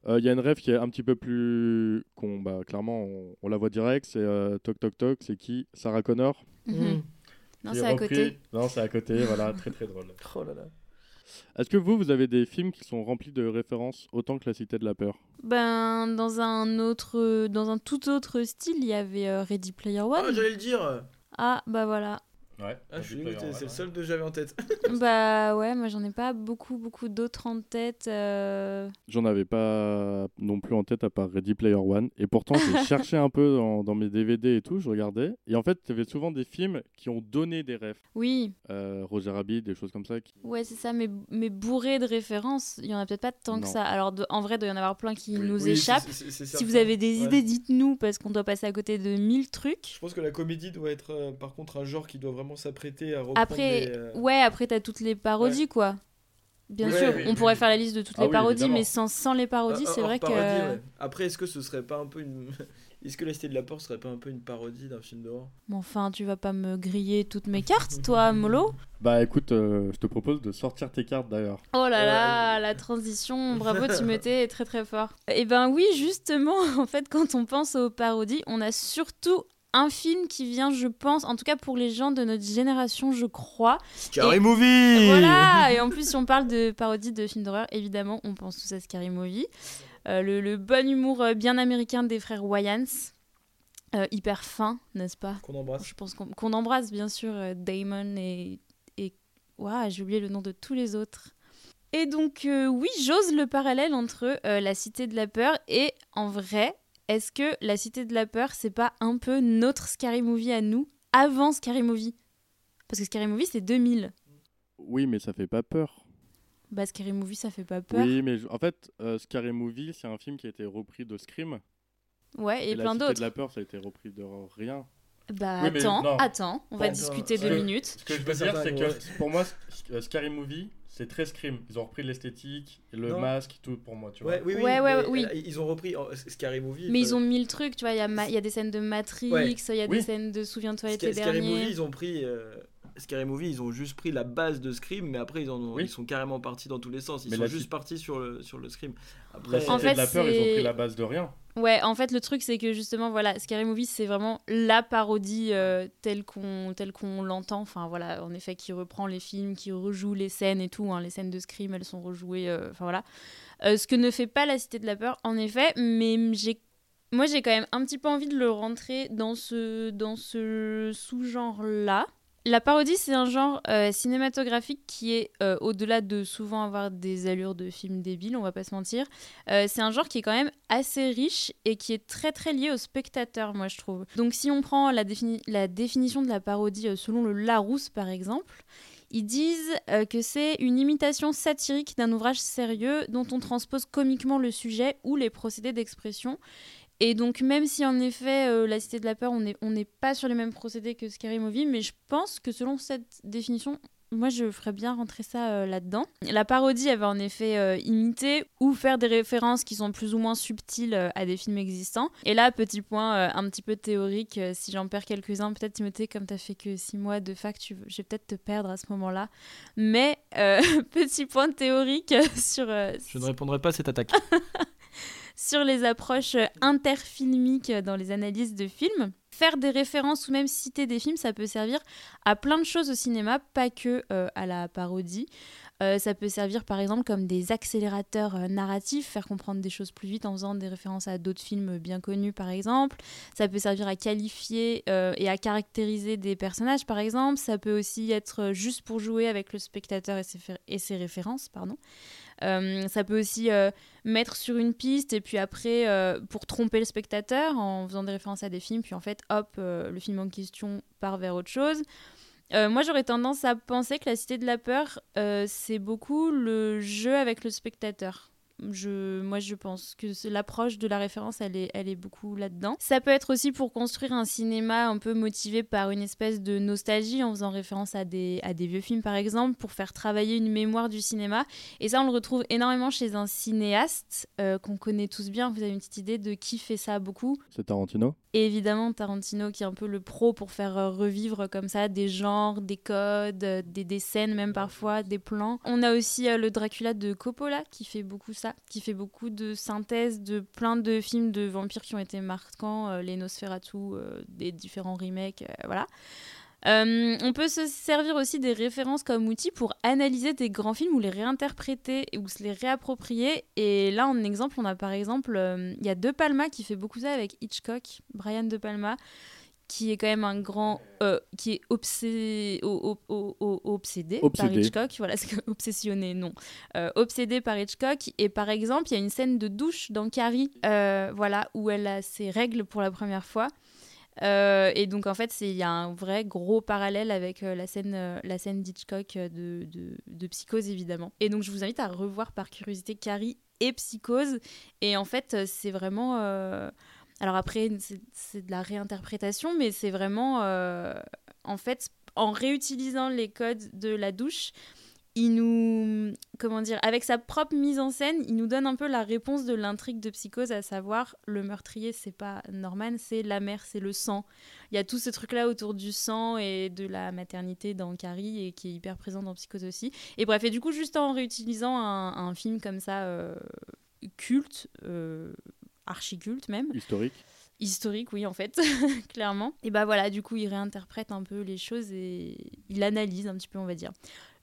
Euh, Il y a une ref qui est un petit peu plus. qu'on- bah, clairement, on, on la voit direct, c'est euh, Toc Toc Toc, c'est qui? Sarah Connor Mhm. hmm. Non, c'est est à côté. Non, c'est à côté, voilà, très très drôle. Oh là là. Est-ce que vous, vous avez des films qui sont remplis de références autant que La Cité de la Peur? Ben, dans un autre, dans un tout autre style, il y avait euh, Ready Player Ah, One. j'allais le dire. Ah, bah voilà. Ouais. Ah, je suis dégoûté, c'est le seul que j'avais en tête. bah ouais, moi j'en ai pas beaucoup, beaucoup d'autres en tête. euh. J'en avais pas non plus en tête à part Ready Player One. Et pourtant, j'ai cherché un peu dans, dans mes DVD et tout, je regardais. Et en fait, il y avait souvent des films qui ont donné des rêves. Oui, Euh, Roger Rabbit, des choses comme ça. qui- ouais, c'est ça, mais, mais bourré de références, il y en a peut-être pas tant que ça. Alors de- en vrai, il doit y en avoir plein qui Oui, nous oui, échappent. c'est- c'est- c'est Si vous avez des Ouais. idées, dites-nous, parce qu'on doit passer à côté de mille trucs. Je pense que la comédie doit être euh, par contre un genre qui doit vraiment s'apprêter à reprendre Après, des, euh, ouais, après, t'as toutes les parodies, quoi. Bien Ouais, sûr, oui, on oui, pourrait oui. faire la liste de toutes Ah les parodies, mais sans, sans les parodies, hors- c'est hors vrai que. ouais. Après, est-ce que ce serait pas un peu une. Est-ce que La Cité de la Peur serait pas un peu une parodie d'un film d'horreur Mais enfin, tu vas pas me griller toutes mes cartes, toi, Molo Bah écoute, euh, je te propose de sortir tes cartes d'ailleurs. Oh là Ouais. là, la transition, bravo, tu m'étais très très fort. Et ben oui, justement, en fait, quand on pense aux parodies, on a surtout un film qui vient, je pense, en tout cas pour les gens de notre génération, je crois. Scary Movie Voilà, et en plus, si on parle de parodie de films d'horreur, évidemment, on pense tous à Scary Movie. Euh, le, le bon humour euh, bien américain des frères Wayans. Euh, hyper fin, n'est-ce pas? Qu'on embrasse. Je pense qu'on qu'on embrasse bien sûr Damon et. et... Ouah, j'ai oublié le nom de tous les autres. Et donc, euh, oui, j'ose le parallèle entre euh, La Cité de la Peur et, en vrai, est-ce que La Cité de la Peur, c'est pas un peu notre Scary Movie à nous, avant Scary Movie? Parce que Scary Movie, c'est 2000. Oui, mais ça fait pas peur. Bah, Scary Movie, ça fait pas peur. Oui, mais en fait, euh, Scary Movie, c'est un film qui a été repris de Scream. Ouais, et, La plein Cité d'autres. de la Peur, ça a été repris de rien. Bah, Oui, mais attends, non. attends, on va discuter deux minutes. Ce que Je veux dire, c'est que pour moi, euh, Scary Movie, c'est très Scream. Ils ont repris l'esthétique, le Non. masque, tout pour moi, tu Ouais, vois. oui, oui, Ouais, ouais, oui. euh, Ils ont repris Scary Movie. Mais euh, ils ont mis le truc, tu vois, il y, a y a des scènes de Matrix, Ouais. il y a Oui. des scènes de Souviens-toi l'été Scary dernier. Movie, ils ont pris. euh, Scary Movie, ils ont juste pris la base de Scream, mais après ils, en ont- Oui. ils sont carrément partis dans tous les sens. Ils Mais sont juste partis sur le, sur le Scream. La Après, En fait, de la peur, ils ont pris la base de rien. Ouais, en fait, le truc, c'est que justement, voilà, Scary Movie, c'est vraiment la parodie euh, telle qu'on l'entend. Enfin, voilà, en effet, qui reprend les films, qui rejoue les scènes et tout. hein. Les scènes de Scream, elles sont rejouées. euh, voilà. Euh, ce que ne fait pas La Cité de la Peur, en effet, mais j'ai. Moi, j'ai quand même un petit peu envie de le rentrer dans ce, dans ce sous-genre-là. La parodie, c'est un genre euh, cinématographique qui est, euh, au-delà de souvent avoir des allures de films débiles, on va pas se mentir, euh, c'est un genre qui est quand même assez riche et qui est très très lié au spectateur, moi je trouve. Donc si on prend la, défini- la définition de la parodie selon le Larousse par exemple, ils disent que c'est une imitation satirique d'un ouvrage sérieux dont on transpose comiquement le sujet ou les procédés d'expression. Et donc même si en effet euh, La Cité de la Peur, on n'est on n'est pas sur les mêmes procédés que Scary Movie, mais je pense que selon cette définition, moi, je ferais bien rentrer ça euh, là-dedans. La parodie, elle va en effet euh, imiter ou faire des références qui sont plus ou moins subtiles euh, à des films existants. Et là, petit point un petit peu théorique, si j'en perds quelques-uns, peut-être Timothée, comme tu as fait que six mois de fac, tu... je vais peut-être te perdre à ce moment-là. Mais petit point théorique sur, je ne répondrai pas à cette attaque. sur les approches interfilmiques dans les analyses de films. Faire des références ou même citer des films, ça peut servir à plein de choses au cinéma, pas que euh, à la parodie. Euh, ça peut servir par exemple comme des accélérateurs euh, narratifs, faire comprendre des choses plus vite en faisant des références à d'autres films bien connus par exemple. Ça peut servir à qualifier et à caractériser des personnages par exemple. Ça peut aussi être juste pour jouer avec le spectateur et ses, et ses références. Pardon. Euh, ça peut aussi euh, mettre sur une piste et puis après euh, pour tromper le spectateur en faisant des références à des films, puis en fait hop, le film en question part vers autre chose. Moi j'aurais tendance à penser que La Cité de la Peur, c'est beaucoup le jeu avec le spectateur. Je, moi, je pense que l'approche de la référence, elle est, elle est beaucoup là-dedans. Ça peut être aussi pour construire un cinéma un peu motivé par une espèce de nostalgie, en faisant référence à des, à des vieux films, par exemple, pour faire travailler une mémoire du cinéma. Et ça, on le retrouve énormément chez un cinéaste euh, qu'on connaît tous bien. Vous avez une petite idée de qui fait ça beaucoup? C'est Tarantino. Et évidemment, Tarantino qui est un peu le pro pour faire euh, revivre comme ça des genres, des codes, euh, des, des scènes même parfois, des plans. On a aussi euh, le Dracula de Coppola qui fait beaucoup ça, qui fait beaucoup de synthèse de plein de films de vampires qui ont été marquants, les Nosferatu, des différents remakes, voilà. Euh, on peut se servir aussi des références comme outil pour analyser des grands films ou les réinterpréter ou se les réapproprier. Et là, en exemple, on a par exemple, euh, il y a De Palma qui fait beaucoup ça avec Hitchcock, Brian De Palma, qui est quand même un grand, euh, qui est obsé- o- o- o- o- obsédé, par. Hitchcock. Voilà, c'est que obsessionné, non. Obsédé par Hitchcock. Et par exemple, il y a une scène de douche dans Carrie, voilà, où elle a ses règles pour la première fois. Et donc en fait, il y a un vrai gros parallèle avec euh, la scène, euh, la scène d'Hitchcock euh, de, de, Psychose évidemment. Et donc je vous invite à revoir par curiosité Carrie et Psychose. Et en fait, c'est vraiment. Alors après, c'est- de la réinterprétation, mais c'est vraiment. En fait, en réutilisant les codes de la douche, il nous. Comment dire Avec sa propre mise en scène, il nous donne un peu la réponse de l'intrigue de Psychose, à savoir le meurtrier, c'est pas Norman, c'est la mère, c'est le sang. Il y a tout ce truc-là autour du sang et de la maternité dans Carrie et qui est hyper présent dans Psychose aussi. Et bref, et du coup, juste en réutilisant un, un film comme ça, euh, culte, euh, archi-culte même, Historique. historique, oui, en fait, clairement. Et bah voilà, du coup, il réinterprète un peu les choses et il analyse un petit peu, on va dire.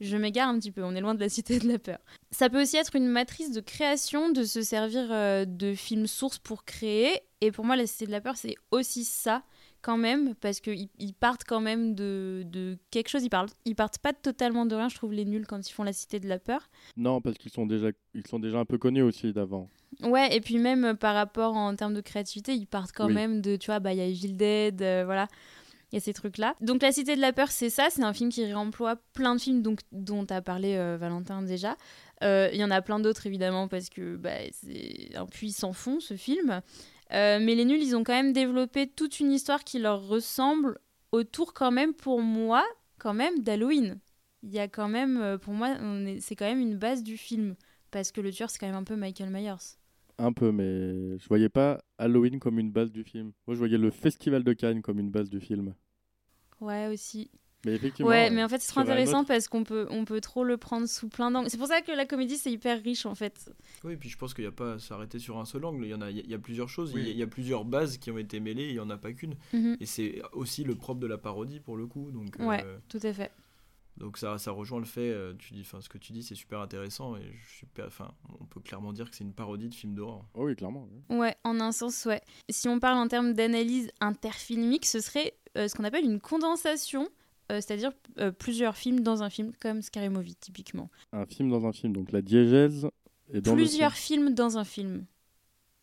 Je m'égare un petit peu, on est loin de la cité de la peur. Ça peut aussi être une matrice de création, de se servir euh, de films sources pour créer. Et pour moi, la cité de la peur, c'est aussi ça quand même, parce qu'ils ils partent quand même de, de quelque chose. Ils, parlent, ils partent pas totalement de rien, je trouve, les nuls, quand ils font la cité de la peur. Non, parce qu'ils sont déjà, ils sont déjà un peu connus aussi d'avant. Ouais, et puis même euh, par rapport en termes de créativité, ils partent quand Oui. même de, tu vois, bah il y a Evil Dead, euh, voilà. Y ces trucs-là. Donc La Cité de la Peur, c'est ça, c'est un film qui réemploie plein de films donc, dont a parlé euh, Valentin déjà. Euh, Il y en a plein d'autres évidemment parce que bah, c'est un puits sans fond ce film. Euh, mais les nuls, ils ont quand même développé toute une histoire qui leur ressemble autour quand même pour moi, quand même d'Halloween. Il y a quand même, pour moi, c'est quand même une base du film parce que le tueur c'est quand même un peu Michael Myers. Un peu, mais je voyais pas Halloween comme une base du film. Moi, je voyais le Festival de Cannes comme une base du film. Ouais, aussi. Mais effectivement. Ouais, mais en fait, c'est trop intéressant autre- parce qu'on peut, on peut trop le prendre sous plein d'angles. C'est pour ça que la comédie, c'est hyper riche, en fait. Oui, et puis je pense qu'il n'y a pas à s'arrêter sur un seul angle. Il y, en a, il y a- plusieurs choses, Oui. il, y a, il y a plusieurs bases qui ont été mêlées, il n'y en a pas qu'une. Mhm. Et c'est aussi le propre de la parodie pour le coup. Donc, Ouais. euh, Tout à fait. donc ça, ça rejoint le fait, euh, tu dis, enfin, ce que tu dis, c'est super intéressant. Et je suis enfin, on peut clairement dire que c'est une parodie de film d'horreur. Oh oui, clairement. oui. Ouais, en un sens, ouais. Si on parle en termes d'analyse interfilmique, ce serait euh, ce qu'on appelle une condensation, euh, c'est-à-dire euh, plusieurs films dans un film, comme Scary Movie, typiquement. Un film dans un film, donc la diégèse est dans plusieurs le films dans un film.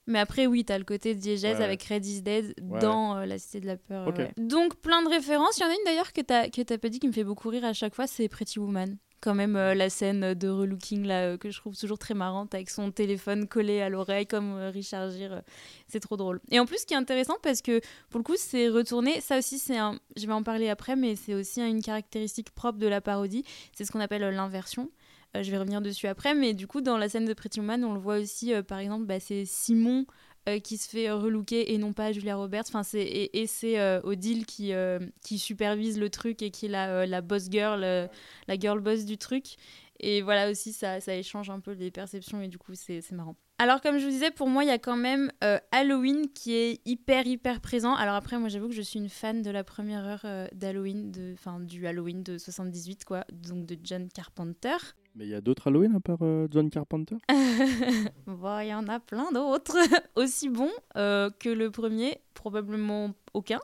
Mais après, oui, t'as le côté diégèse Ouais. avec Red is Dead Ouais. dans euh, La Cité de la Peur. Ouais. Donc, plein de références. Il y en a une d'ailleurs que t'as pas dit qui me fait beaucoup rire à chaque fois, c'est Pretty Woman. Quand même, euh, la scène de relooking là, euh, que je trouve toujours très marrante avec son téléphone collé à l'oreille comme euh, Richard Gere. euh, c'est trop drôle. Et en plus, ce qui est intéressant, parce que pour le coup, c'est retourné. Ça aussi, c'est un. Je vais en parler après, mais c'est aussi une caractéristique propre de la parodie. C'est ce qu'on appelle l'inversion. Je vais revenir dessus après, mais du coup, dans la scène de Pretty Woman, on le voit aussi, par exemple, bah, c'est Simon euh, qui se fait relooker et non pas Julia Roberts. Enfin, c'est et, c'est euh, Odile qui euh, qui supervise le truc et qui est la la boss girl, la girl boss du truc. Et voilà aussi, ça, ça échange un peu les perceptions et du coup, c'est c'est marrant. Alors, comme je vous disais, pour moi, il y a quand même Halloween qui est hyper, hyper présent. Alors après, moi, j'avoue que je suis une fan de la première heure d'Halloween, enfin du Halloween de 78, quoi, donc de John Carpenter. Mais il y a d'autres Halloween à part euh, John Carpenter? Bon, il y en a plein d'autres. Aussi bons euh, que le premier, probablement aucun.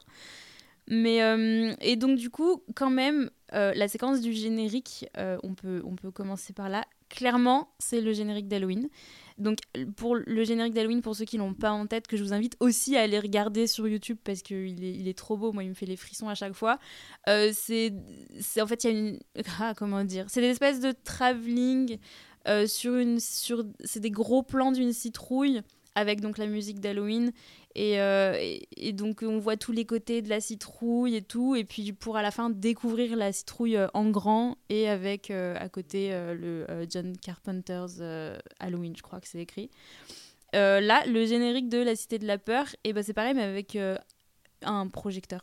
Mais, euh, et donc, du coup, quand même, euh, la séquence du générique, euh, on, peut, on peut commencer par là. Clairement, c'est le générique d'Halloween. Donc, pour le générique d'Halloween, pour ceux qui l'ont pas en tête, que je vous invite aussi à aller regarder sur YouTube parce qu'il est, il est trop beau. Moi, il me fait les frissons à chaque fois. C'est, en fait, il y a une. Ah, comment dire? C'est des espèces de travelling sur une. Sur, c'est des gros plans d'une citrouille avec donc la musique d'Halloween. Et, euh, et, donc, on voit tous les côtés de la citrouille et tout. Et puis, pour à la fin découvrir la citrouille euh, en grand et avec euh, à côté le John Carpenter's Halloween, je crois que c'est écrit. Là, le générique de La Cité de la Peur, ben c'est pareil, mais avec un projecteur.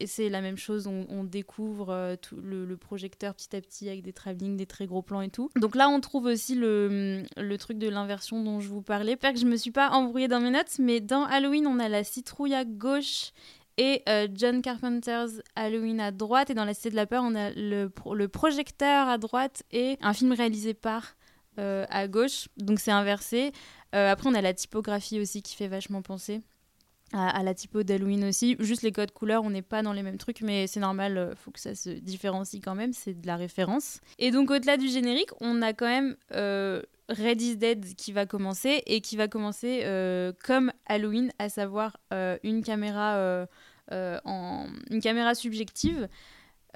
Et c'est la même chose, on, découvre euh, le, projecteur petit à petit avec des travelling, des très gros plans et tout. Donc là, on trouve aussi le, le truc de l'inversion dont je vous parlais. J'espère que je me suis pas embrouillée dans mes notes, mais dans Halloween, on a la citrouille à gauche et euh, John Carpenter's Halloween à droite. Et dans La Cité de la Peur, on a le, pro- le projecteur à droite et un film réalisé par euh, à gauche. Donc c'est inversé. Après, on a la typographie aussi qui fait vachement penser à, la typo d'Halloween aussi. Juste les codes couleurs, on n'est pas dans les mêmes trucs, mais c'est normal, euh, faut que ça se différencie quand même, c'est de la référence. Et donc au-delà du générique, on a quand même euh, Red is Dead qui va commencer et qui va commencer euh, comme Halloween, à savoir euh, une caméra en une caméra subjective.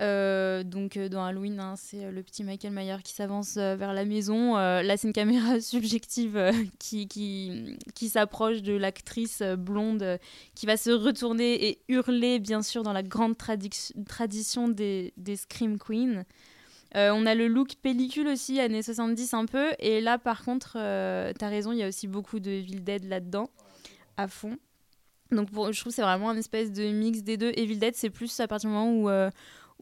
Euh, donc euh, dans Halloween, hein, c'est euh, le petit Michael Myers qui s'avance vers la maison. Là, c'est une caméra subjective qui, qui, qui s'approche de l'actrice blonde qui va se retourner et hurler, bien sûr, dans la grande tradi- tradition des, des Scream Queens. On a le look pellicule aussi, années 70 un peu. Et là, par contre, t'as raison, il y a aussi beaucoup de Evil Dead là-dedans, à fond. Donc je trouve que c'est vraiment un espèce de mix des deux. Evil Dead, c'est plus à partir du moment où,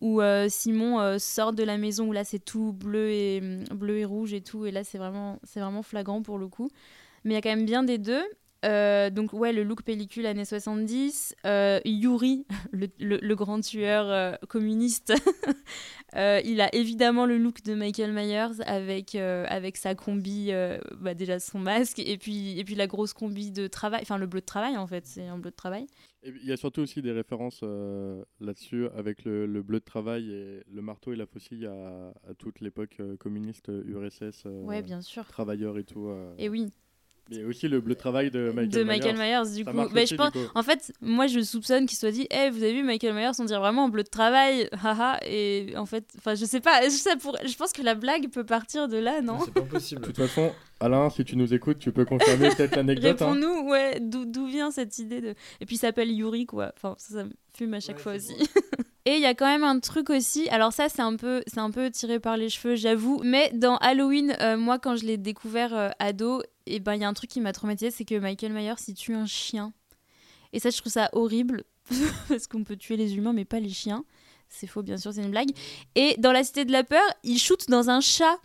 où euh, Simon euh, sort de la maison, où là c'est tout bleu et, bleu et rouge et tout. Et là, c'est vraiment, c'est vraiment flagrant pour le coup. Mais il y a quand même bien des deux. Euh, donc ouais, le look pellicule années 70. Euh, Yuri, le, le- le grand tueur communiste, il a évidemment le look de Michael Myers avec, avec sa combi, bah, déjà son masque, et puis, et puis la grosse combi de travail, enfin le bleu de travail en fait, c'est un bleu de travail. Il y a surtout aussi des références euh, là-dessus avec le, le bleu de travail et le marteau et la faucille à, à toute l'époque euh, communiste URSS, euh, Ouais, bien sûr. travailleurs et tout. Et oui, Mais aussi le bleu de travail de Michael de Michael Myers. Myers, du Ça coup. marche Mais aussi, je pense, du coup. En fait, moi, je soupçonne qu'il soit dit Eh, vous avez vu Michael Myers, on dirait vraiment en bleu de travail, haha. Et en fait, enfin, je sais pas, ça pourrait- je pense que la blague peut partir de là, non? C'est pas possible. De toute façon, Alain, si tu nous écoutes, tu peux confirmer peut-être l'anecdote. hein. Réponds-nous, ouais, d'où d'où vient cette idée de. Et puis il s'appelle Yuri, quoi. Enfin, ça, ça me fume à chaque Ouais, fois aussi. Et il y a quand même un truc aussi. Alors ça, c'est un peu, c'est un peu tiré par les cheveux, j'avoue. Mais dans Halloween, euh, moi, quand je l'ai découvert euh, ado, et ben il y a un truc qui m'a traumatisé, c'est que Michael Myers, il tue un chien. Et ça, je trouve ça horrible parce qu'on peut tuer les humains, mais pas les chiens. C'est faux, bien sûr, c'est une blague. Et dans La Cité de la Peur, il shoot dans un chat.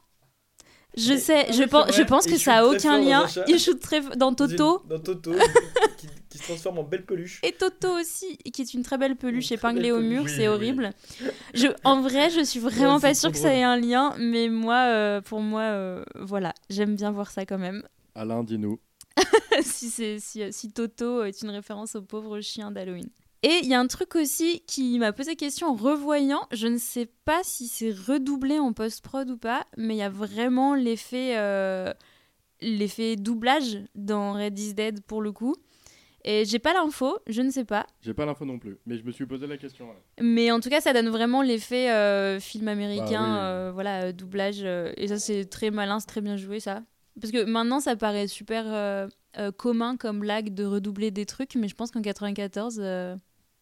Je sais, ah je, pense, je pense que ça a aucun lien. Il shoot très dans Toto. Dans Toto, qui, qui se transforme en belle peluche. Et Toto aussi, qui est une très belle peluche Une épinglée belle au mur, c'est Oui, horrible. Je, en vrai, je suis vraiment Ouais, pas sûre que ça ait un lien, mais moi, euh, pour moi, euh, voilà, j'aime bien voir ça quand même. Alain, dis-nous. si, c'est- si, si Toto est une référence au pauvre chien d'Halloween. Et il y a un truc aussi qui m'a posé question en revoyant. Je ne sais pas si c'est redoublé en post-prod ou pas, mais il y a vraiment l'effet euh, l'effet doublage dans Red is Dead pour le coup. Et j'ai pas l'info, je ne sais pas. J'ai pas l'info non plus, mais je me suis posé la question. ouais. Mais en tout cas, ça donne vraiment l'effet euh, film américain, Bah oui. euh, voilà, euh, doublage. euh, et ça, c'est très malin, c'est très bien joué, ça. Parce que maintenant, ça paraît super commun comme blague de redoubler des trucs, mais je pense qu'en 94, euh,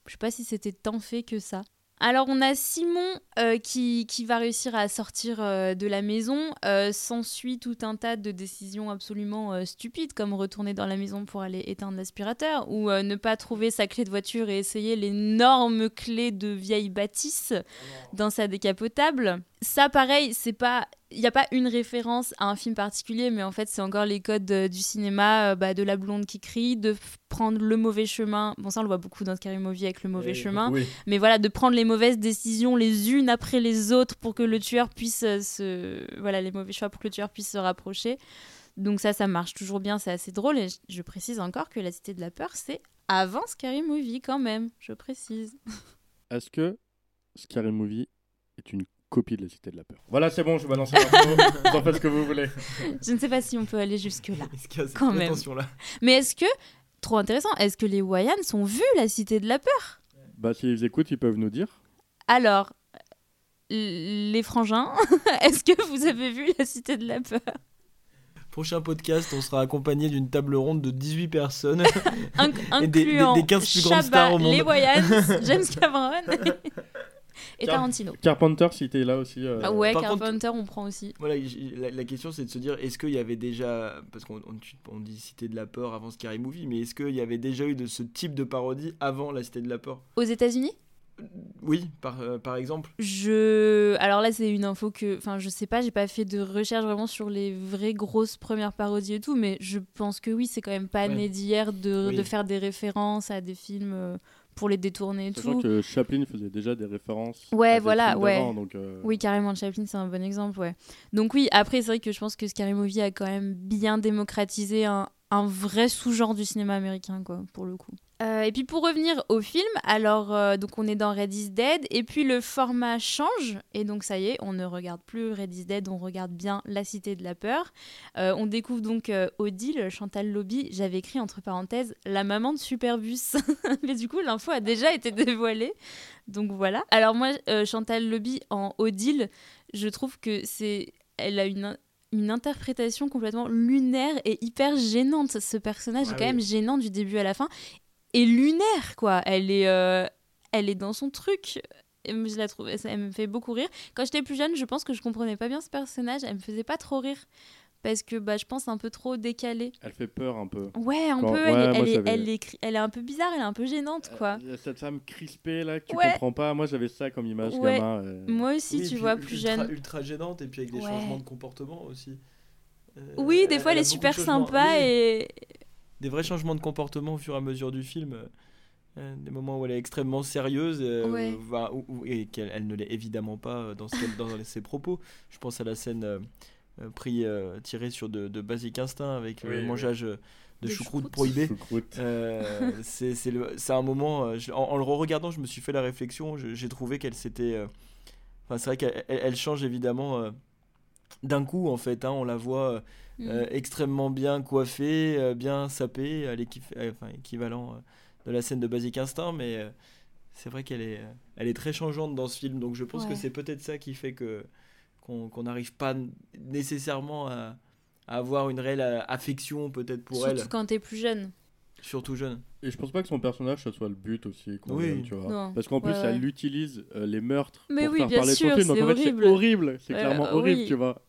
je sais pas si c'était tant fait que ça. Alors, on a Simon euh, qui, qui va réussir à sortir euh, de la maison. Euh, S'ensuit tout un tas de décisions absolument stupides, comme retourner dans la maison pour aller éteindre l'aspirateur, ou ne pas trouver sa clé de voiture et essayer l'énorme clé de vieille bâtisse dans sa décapotable. Ça, pareil, c'est pas. Il n'y a pas une référence à un film particulier, mais en fait, c'est encore les codes euh, du cinéma, euh, bah, de la blonde qui crie, de prendre le mauvais chemin. Bon, ça, on le voit beaucoup dans Scary Movie avec le mauvais Et- chemin. Oui. Mais voilà, de prendre les mauvaises décisions les unes après les autres pour que le tueur puisse euh, se. Voilà, les mauvais choix pour que le tueur puisse se rapprocher. Donc, ça, ça marche toujours bien, c'est assez drôle. Et je, je précise encore que La Cité de la Peur, c'est avant Scary Movie quand même, je précise. Est-ce que Scary Movie est une copie de la Cité de la Peur Voilà, c'est bon, je vais lancer l'info. vous en faites ce que vous voulez. Je ne sais pas si on peut aller jusque-là. Est-ce qu'il y a cette Quand même. Mais est-ce que, trop intéressant, est-ce que les Wayans ont vu La Cité de la Peur? Bah, s'ils écoutent, ils peuvent nous dire. Alors, les frangins, est-ce que vous avez vu La Cité de la Peur? Prochain podcast, on sera accompagné d'une table ronde de 18 personnes. Inc- Et des- des- incluant des 15 plus grandes stars au monde. les Wayans, James Cameron et Car- Tarantino. Carpenter, si t'es là aussi. euh, Ah ouais, par contre- Carpenter, on prend aussi. Voilà, la, la question c'est de se dire est-ce qu'il y avait déjà. Parce qu'on on, dit Cité de la Peur avant Scary Movie, mais est-ce qu'il y avait déjà eu de ce type de parodie avant la Cité de la Peur? Aux États-Unis? Oui, par, euh, par exemple. Je. Alors là, c'est une info que. Enfin, je sais pas, j'ai pas fait de recherche vraiment sur les vraies grosses premières parodies et tout, mais je pense que oui, c'est quand même pas Ouais. né d'hier de, Oui. de faire des références à des films euh, pour les détourner et Sachant tout. que Chaplin faisait déjà des références. Ouais, à des voilà, films ouais. donc, euh, Oui, carrément, Chaplin, c'est un bon exemple, ouais. Donc oui, après, c'est vrai que je pense que Scary Movie a quand même bien démocratisé un, un vrai sous-genre du cinéma américain, quoi, pour le coup. Euh, et puis pour revenir au film, alors euh, donc on est dans Red is Dead et puis le format change et donc ça y est, on ne regarde plus Red is Dead, on regarde bien La Cité de la Peur. Euh, on découvre donc Odile, Chantal Lobby, j'avais écrit entre parenthèses la maman de Superbus, mais du coup l'info a déjà été dévoilée, donc voilà. Alors moi Chantal Lobby en Odile, je trouve que c'est, elle a une une interprétation complètement lunaire et hyper gênante. Ce personnage est quand oui. même gênant du début à la fin et lunaire quoi. Elle est, euh, elle est dans son truc. Je la trouve, ça- elle me fait beaucoup rire. Quand j'étais plus jeune, je pense que je comprenais pas bien ce personnage. Elle me faisait pas trop rire parce que bah, je pense un peu trop décalé. Elle fait peur un peu. Ouais, un Quand- peu. ouais, elle, est- elle, est, j'avais- elle, est, cri- elle est un peu bizarre. Elle est un peu gênante quoi. Euh, il y a cette femme crispée là que tu Ouais. comprends pas. Moi j'avais ça comme image Ouais. gamin. euh. Moi aussi, Oui, tu vois, ultra- plus jeune. Ultra gênante et puis avec des Ouais. changements de comportement aussi. Euh, Oui, des fois, elle a est super sympa Oui, et. Des vrais changements de comportement au fur et à mesure du film. euh, euh, des moments où elle est extrêmement sérieuse euh, Ouais. va- ou- ou- et qu'elle elle ne l'est évidemment pas euh, dans, ce qu'elle- dans ses propos. Je pense à la scène euh, euh, pris, euh, tirée sur de, de Basic Instinct avec Oui, le oui. mangeage euh, de choucroute prohibée. Euh, c'est un moment. euh, je- en, en le regardant, je me suis fait la réflexion. J'ai trouvé qu'elle s'était. euh, Enfin, c'est vrai qu'elle elle- elle change évidemment euh, d'un coup en fait. hein, on la voit euh, Mm. euh, extrêmement bien coiffée, euh, bien sapée, à l'équif- euh, enfin, équivalent euh, de la scène de Basic Instinct, mais euh, c'est vrai qu'elle est, euh, elle est très changeante dans ce film. Donc je pense que c'est peut-être ça qui fait que qu'on n'arrive pas nécessairement à, à avoir une réelle euh, affection peut-être pour Surtout elle, quand t'es plus jeune. surtout jeune. Et je pense pas que son personnage ce soit le but aussi. qu'on Oui. aime, tu vois. Non. Parce qu'en plus, Ouais, elle utilise euh, les meurtres Mais pour oui, faire bien parler de sûr, son film. Donc c'est en fait, c'est horrible. horrible. C'est Ouais, clairement euh, horrible, oui. tu vois.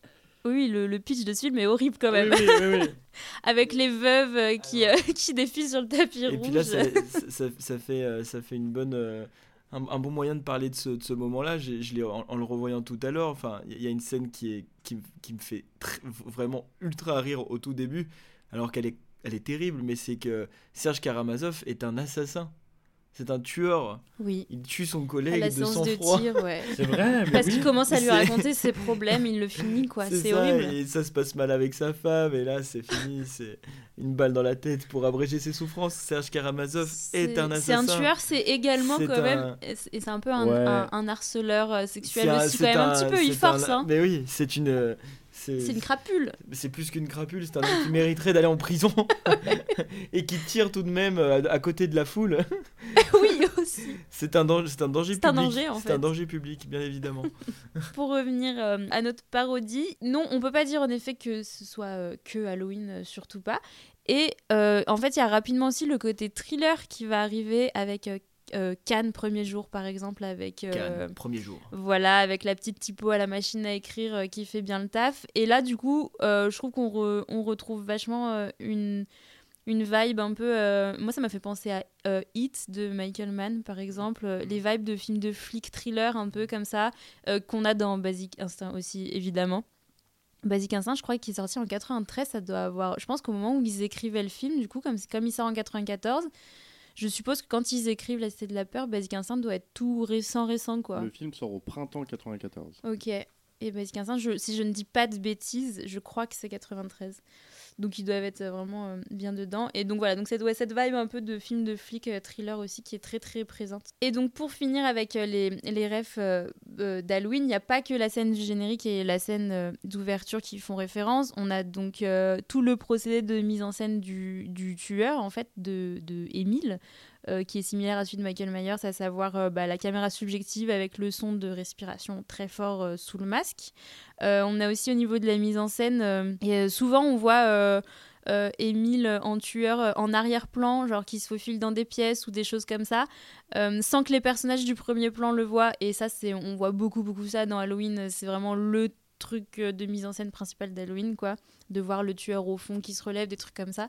Oui, le, le pitch de ce film est horrible quand même. Oui, oui, oui. Avec les veuves euh, qui, euh, qui défilent sur le tapis Et rouge. puis là, ça, ça, ça fait, euh, ça fait une bonne, euh, un, bon moyen de parler de ce, de ce moment-là. Je l'ai en, le revoyant tout à l'heure. Enfin, il y, a une scène qui, est, qui, qui me fait vraiment ultra rire au tout début, alors qu'elle est, elle est terrible. Mais c'est que Serge Karamazov est un assassin c'est un tueur. Oui. Il tue son collègue de sang-froid. Ouais. C'est vrai. Mais Parce qu'il commence à lui raconter ses problèmes, il le finit quoi. C'est horrible. Et ça se passe mal avec sa femme et là c'est fini, c'est une balle dans la tête pour abréger ses souffrances. Serge Karamazov est, un assassin. C'est un tueur, c'est également quand même, et c'est un peu un, un, harceleur euh, sexuel aussi quand même un, petit peu. Il force. Hein. Mais oui, c'est une c'est une crapule. C'est plus qu'une crapule, c'est un homme qui mériterait d'aller en prison et qui tire tout de même euh, à, côté de la foule. oui, aussi. C'est un, danger, c'est un danger public. C'est un danger, en fait. Un danger public, bien évidemment. Pour revenir euh, à notre parodie, non, on peut pas dire en effet que ce soit euh, que Halloween, surtout pas. Et en fait, il y a rapidement aussi le côté thriller qui va arriver avec euh, Cannes premier jour par exemple avec euh, premier jour. voilà avec la petite typo à la machine à écrire euh, qui fait bien le taf. Et là du coup je trouve qu'on on retrouve vachement une une vibe un peu moi ça m'a fait penser à Hit de Michael Mann par exemple. Les vibes de films de flic thriller un peu comme ça qu'on a dans Basic Instinct aussi évidemment. Basic Instinct, je crois qu'il est sorti en 93, ça doit avoir. Je pense qu'au moment où ils écrivaient le film, du coup, comme, comme il sort en 94, je suppose que quand ils écrivent La Cité de la Peur, Basic Instinct doit être tout récent, récent, quoi. Le film sort au printemps 94. Ok. Et Basic Instinct, je, si je ne dis pas de bêtises, je crois que c'est 93. Donc ils doivent être vraiment euh, bien dedans. Et donc voilà, donc cette, cette vibe un peu de film de flic euh, thriller aussi qui est très très présente. Et donc pour finir avec euh, les, les refs d'Halloween, il n'y a pas que la scène du générique et la scène d'ouverture qui font référence. On a donc tout le procédé de mise en scène du, du tueur, en fait, de, de Émile. Qui est similaire à celui de Michael Myers, à savoir bah, la caméra subjective avec le son de respiration très fort sous le masque. on a aussi au niveau de la mise en scène, souvent on voit euh, euh, Émile en tueur euh, en arrière-plan, genre qui se faufile dans des pièces ou des choses comme ça, sans que les personnages du premier plan le voient. Et ça, c'est, on voit beaucoup, beaucoup ça dans Halloween. C'est vraiment le truc de mise en scène principal d'Halloween, quoi. De voir le tueur au fond qui se relève, des trucs comme ça.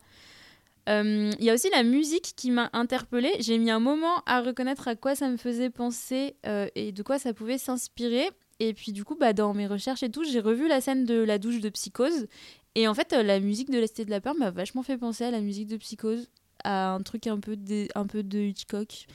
Il y a aussi la musique qui m'a interpellée. J'ai mis un moment à reconnaître à quoi ça me faisait penser et de quoi ça pouvait s'inspirer. Et puis du coup, bah, dans mes recherches et tout, j'ai revu la scène de la douche de Psychose. Et en fait, euh, la musique de l'Esté de la Peur m'a vachement fait penser à la musique de Psychose, à un truc un peu de, un peu de Hitchcock.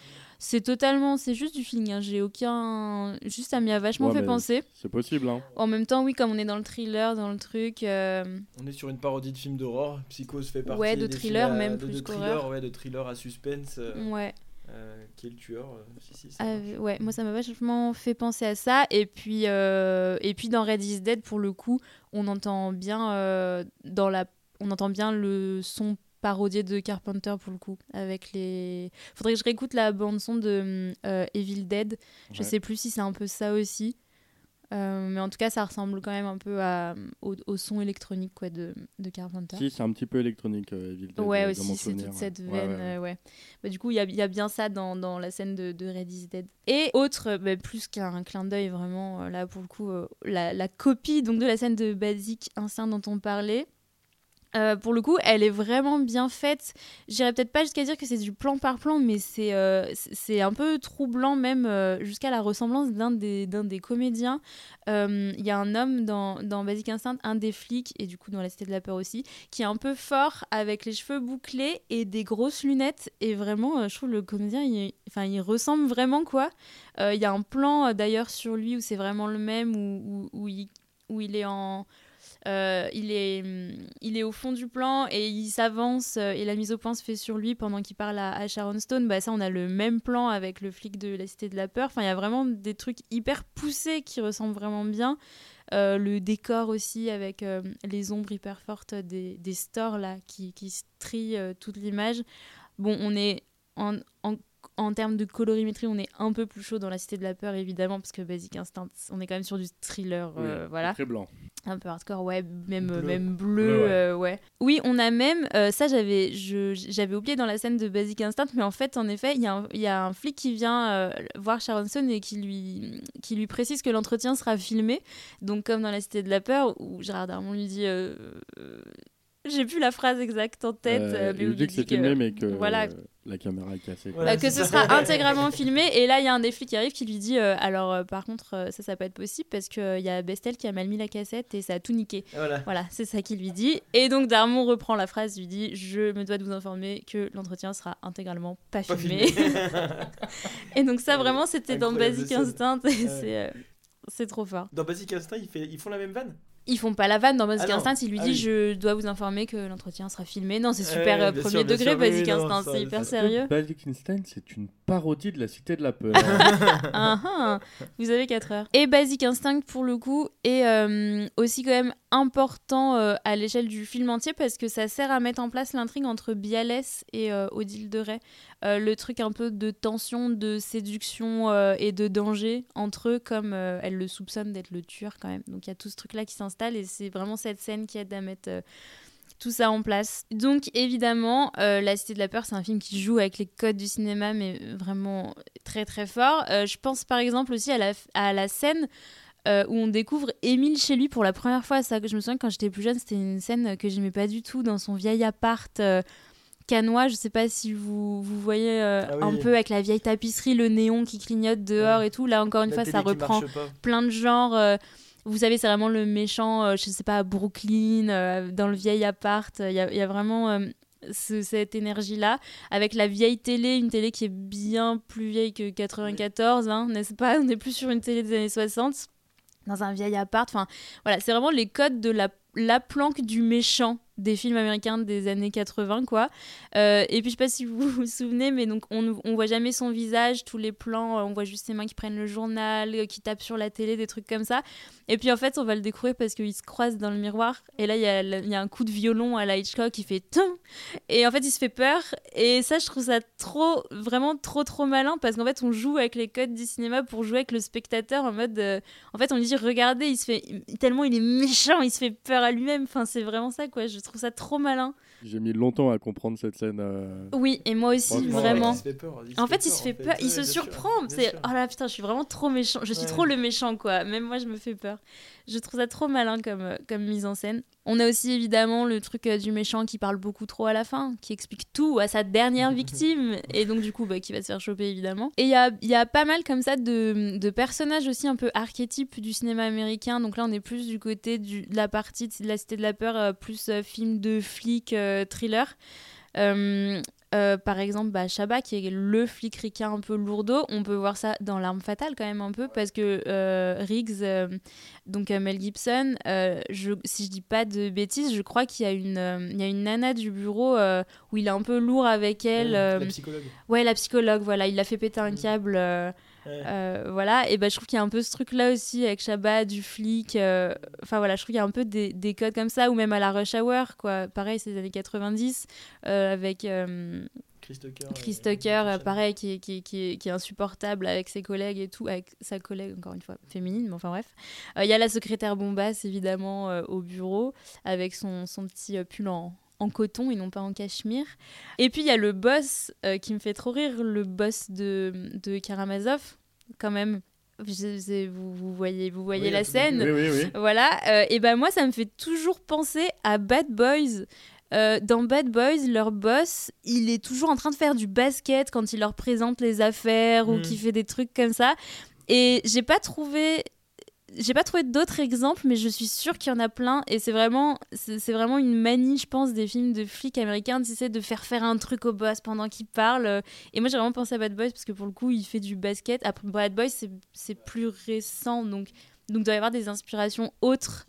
C'est totalement, c'est juste du feeling. Hein. J'ai aucun, juste ça m'y a vachement fait penser. C'est possible. Hein. En même temps, oui, comme on est dans le thriller, dans le truc. Euh, on est sur une parodie de film d'horreur. Psychose fait partie. Ouais, de thriller même de, plus de thriller, ouais, de thriller à suspense. Euh, ouais. Euh, qui est le tueur. Euh, ah, ouais, moi ça m'a vachement fait penser à ça. Et puis, euh, et puis dans Red is Dead, pour le coup, on entend bien dans la, on entend bien le son parodié de Carpenter pour le coup avec les. Faudrait que je réécoute la bande son de Evil Dead. Je sais plus si c'est un peu ça aussi. Euh, mais en tout cas, ça ressemble quand même un peu à, au, son électronique quoi, de, de Carpenter. Si, c'est un petit peu électronique, euh, Ouais, aussi, c'est toute cette veine. Ouais, ouais. Euh, bah, du coup, il y a, y a, bien ça dans, dans la scène de, de Red is Dead. Et autre, bah, plus qu'un clin d'œil, vraiment, là, pour le coup, la, la, copie donc, de la scène de Basic Instinct dont on parlait. Euh, pour le coup, elle est vraiment bien faite. J'irais peut-être pas jusqu'à dire que c'est du plan par plan, mais c'est euh, c'est un peu troublant même euh, jusqu'à la ressemblance d'un des, des comédiens. Il y a un homme dans, dans Basic Instinct, un des flics, et du coup dans La Cité de la Peur aussi, qui est un peu fort avec les cheveux bouclés et des grosses lunettes. Et vraiment, je trouve le comédien, il, enfin, il ressemble vraiment quoi. Il y a un plan d'ailleurs sur lui où c'est vraiment le même, où, où, il, où il est en euh, il, est, mm, il est au fond du plan et il s'avance euh, et la mise au point se fait sur lui pendant qu'il parle à, Sharon Stone. Bah, ça, on a le même plan avec le flic de la Cité de la Peur. Enfin, il y a vraiment des trucs hyper poussés qui ressemblent vraiment bien. Euh, le décor aussi avec les ombres hyper fortes des, stores là qui, qui trient toute l'image. Bon, on est en en termes de colorimétrie, on est un peu plus chaud dans la Cité de la Peur, évidemment, parce que Basic Instinct, on est quand même sur du thriller, euh, voilà. Très blanc. Un peu hardcore, ouais, même bleu, même bleu, euh, ouais, Oui, on a même, euh, ça j'avais, j'avais oublié dans la scène de Basic Instinct, mais en fait, en effet, il y, y, a un flic qui vient voir Sharon Stone et qui lui, qui lui précise que l'entretien sera filmé. Donc, comme dans la Cité de la Peur, où Gérard Darmon lui dit J'ai plus la phrase exacte en tête. Euh, euh, mais il dit que c'est filmé, mais que voilà. euh, la caméra est cassée. Voilà, Bah, que ce sera intégralement filmé. Et là, il y a un des flics qui arrive qui lui dit euh, Alors, euh, par contre, euh, ça, ça peut être possible parce qu'il y a Bestel qui a mal mis la cassette et ça a tout niqué. Voilà. Voilà, c'est ça qu'il lui dit. Et donc, Darmon reprend la phrase lui dit Je me dois de vous informer que l'entretien sera intégralement pas, Pas filmé. filmé. et donc, ça, Ouais, vraiment, c'était dans Basic. Instinct. C'est euh, c'est trop fort. Dans Basic Instinct, ils, fait- ils font la même vanne? Ils font pas la vanne dans Basic Ah. Instinct, il lui Ah dit oui. je dois vous informer que l'entretien sera filmé. Non, c'est super euh, premier sûr, degré sûr, Basic oui, Instinct, c'est hyper sérieux. Basic Instinct, c'est une parodie de la Cité de la Peur. Ah, ah, vous avez 4 heures. Et Basic Instinct, pour le coup, est euh, aussi quand même important euh, à l'échelle du film entier parce que ça sert à mettre en place l'intrigue entre Bialès et euh, Odile de Ray. Euh, le truc un peu de tension, de séduction euh, et de danger entre eux, comme euh, elle le soupçonne d'être le tueur quand même. Donc il y a tout ce truc-là qui s'installe et c'est vraiment cette scène qui aide à mettre. tout ça en place. Donc évidemment, La Cité de la Peur, c'est un film qui joue avec les codes du cinéma, mais vraiment très très fort. Je pense par exemple aussi à la, à la scène où on découvre Émile chez lui pour la première fois. Ça, je me souviens quand j'étais plus jeune, c'était une scène que j'aimais pas du tout dans son vieil appart. Canois, je sais pas si vous, vous voyez euh, Ah oui. un peu avec la vieille tapisserie, le néon qui clignote dehors Ouais. et tout. Là encore une La fois, ça reprend plein de genres. euh, vous savez, c'est vraiment le méchant, euh, je sais pas, à Brooklyn, euh, dans le vieil appart. Il y a, il y a vraiment ce- cette énergie-là. Avec la vieille télé, une télé qui est bien plus vieille que 94, hein, n'est-ce pas? On n'est plus sur une télé des années 60, dans un vieil appart. Enfin, voilà, c'est vraiment les codes de la, la planque du méchant des films américains des années 80 quoi. Euh, et puis je sais pas si vous vous souvenez mais donc on, on voit jamais son visage tous les plans euh, on voit juste ses mains qui prennent le journal euh, qui tapent sur la télé des trucs comme ça. Et puis en fait on va le découvrir parce qu'il se croise dans le miroir et là il y, y a un coup de violon à la Hitchcock qui fait Tum! Et en fait il se fait peur et ça je trouve ça trop vraiment trop trop malin parce qu'en fait on joue avec les codes du cinéma pour jouer avec le spectateur en mode en fait on lui dit regardez il se fait tellement il est méchant il se fait peur à lui-même. Enfin c'est vraiment ça quoi trouve ça trop malin J'ai mis longtemps à comprendre cette scène. euh, oui et moi aussi vraiment Il se fait peur, en fait, il se fait peur, il Ouais, se surprend. C'est oh là putain, je suis vraiment trop méchant. Je suis Ouais. trop le méchant quoi. Même moi, je me fais peur. Je trouve ça trop malin comme euh, comme mise en scène. On a aussi évidemment le truc euh, du méchant qui parle beaucoup trop à la fin, qui explique tout à sa dernière victime et donc du coup bah, qui va se faire choper évidemment. Et il y a il y a pas mal comme ça de de personnages aussi un peu archétypes du cinéma américain. Donc là, on est plus du côté du, de la partie de la Cité de la peur, euh, plus euh, film de flic, thriller. Euh, par exemple, bah, Shabba, qui est le flic ricain un peu lourdeau, on peut voir ça dans L'arme fatale quand même un peu, parce que euh, Riggs, euh, donc Mel Gibson, je, si je dis pas de bêtises, je crois qu'il y, a une, il y a une nana du bureau où il est un peu lourd avec elle. La psychologue. ouais, la psychologue, voilà, il l'a fait péter un Mm. câble. Euh, voilà, et ben je trouve qu'il y a un peu ce truc-là aussi avec Shabba, du flic. euh, Enfin voilà, je trouve qu'il y a un peu des, des codes comme ça, ou même à la Rush Hour, quoi. Pareil, c'est les années 90, euh, avec euh, Chris Tucker. Chris Tucker, pareil, qui, est- qui, qui, est- qui est insupportable avec ses collègues et tout, avec sa collègue, encore une fois, féminine, mais enfin bref. Il y a la secrétaire bombasse, évidemment, au bureau, avec son, son petit pull en, en coton et non pas en cachemire. Et puis il y a le boss euh, qui me fait trop rire, le boss de, de Karamazov, quand même. Vous, vous voyez, vous voyez Oui, la scène. Oui, oui, oui. Voilà, euh, et ben moi ça me fait toujours penser à Bad Boys. Euh, dans Bad Boys, leur boss, il est toujours en train de faire du basket quand il leur présente les affaires ou Mm. qu'il fait des trucs comme ça. Et j'ai pas trouvé, j'ai pas trouvé d'autres exemples, mais je suis sûre qu'il y en a plein. Et c'est vraiment, c'est vraiment une manie, je pense, des films de flics américains, de faire faire un truc au boss pendant qu'il parle. Et moi j'ai vraiment pensé à Bad Boys parce que pour le coup, il fait du basket. Après Bad Boys, c'est- c'est plus récent, donc donc il doit y avoir des inspirations autres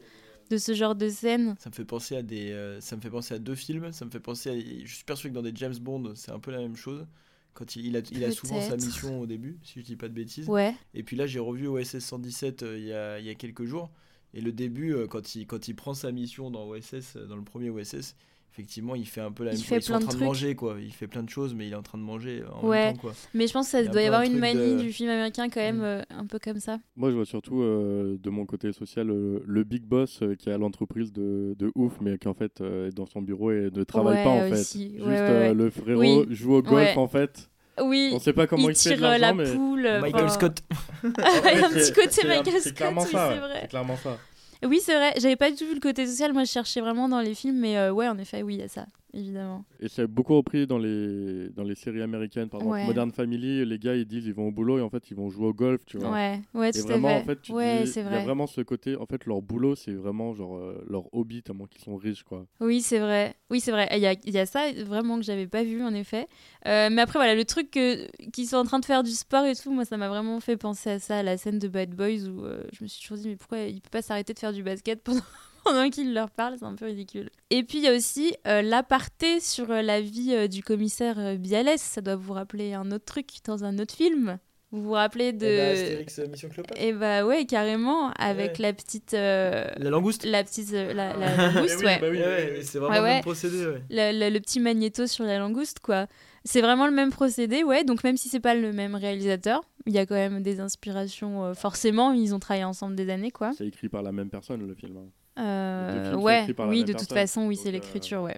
de ce genre de scène. Ça me fait penser à des, euh, ça me fait penser à deux films. Ça me fait penser à, je suis persuadé que dans des James Bond, c'est un peu la même chose. Quand il, il a, il a souvent sa mission au début, si je dis pas de bêtises. Ouais. Et puis là, j'ai revu OSS 117 euh, il y, a, il y a quelques jours. Et le début, euh, quand il, quand il prend sa mission dans OSS, euh, dans le premier OSS, effectivement, il fait un peu la Il même fait chose. Ils sont en de train de manger, quoi. Il fait plein de choses, mais il est en train de manger euh, en Ouais. même temps, quoi. Mais je pense que ça Il doit y avoir un une manie de- du film américain quand même euh, un peu comme ça. Moi, je vois surtout euh, de mon côté social euh, le big boss euh, qui a l'entreprise de, de ouf, mais qui en fait euh, est dans son bureau et ne travaille Ouais, pas en aussi. fait. Ouais, Juste euh, le frérot Oui. joue au golf Ouais. en fait. Oui, On sait pas comment il, il se fait de tire la mais poule. Michael enfin- Scott. il y a un petit côté Michael Scott. C'est clairement ça. Oui, c'est vrai. J'avais pas du tout vu le côté social. Moi, je cherchais vraiment dans les films, mais euh, ouais, en effet, oui, il y a ça, évidemment. Et c'est beaucoup repris dans les, dans les séries américaines. Par exemple, Ouais. Modern Family, les gars, ils disent ils vont au boulot et en fait, ils vont jouer au golf, tu vois. Ouais, ouais, Et tout à vraiment, fait. en fait, tu ouais, dis, il y a vrai. vraiment ce côté, en fait, leur boulot, c'est vraiment genre euh, leur hobby, tellement qu'ils sont riches, quoi. Oui, c'est vrai. Oui, c'est vrai. Il y a, y a ça vraiment que j'avais pas vu en effet. Euh, mais après, voilà, le truc qu'ils sont en train de faire du sport et tout, moi, ça m'a vraiment fait penser à ça, à la scène de Bad Boys où euh, je me suis toujours dit, mais pourquoi il peut pas s'arrêter de faire du basket pendant, pendant qu'il leur parle C'est un peu ridicule. Et puis, il y a aussi euh, l'aparté sur euh, la vie euh, du commissaire euh, Bialès. Ça doit vous rappeler un autre truc dans un autre film. Vous vous rappelez de. Eh ben, Astérix, Mission Cléopâtre. Et bah ouais, carrément, avec Ouais. la petite. euh, La langouste. La petite. euh, la, la langouste, ouais. bah oui, Ouais, c'est vraiment Ouais, le même procédé. Ouais. le, le- le petit magnéto sur la langouste, quoi. C'est vraiment le même procédé, ouais. Donc même si c'est pas le même réalisateur, il y a quand même des inspirations. euh, forcément, ils ont travaillé ensemble des années, quoi. C'est écrit par la même personne, le film. hein. Euh, ouais, oui, de toute personne. façon, oui, c'est euh, l'écriture, ouais.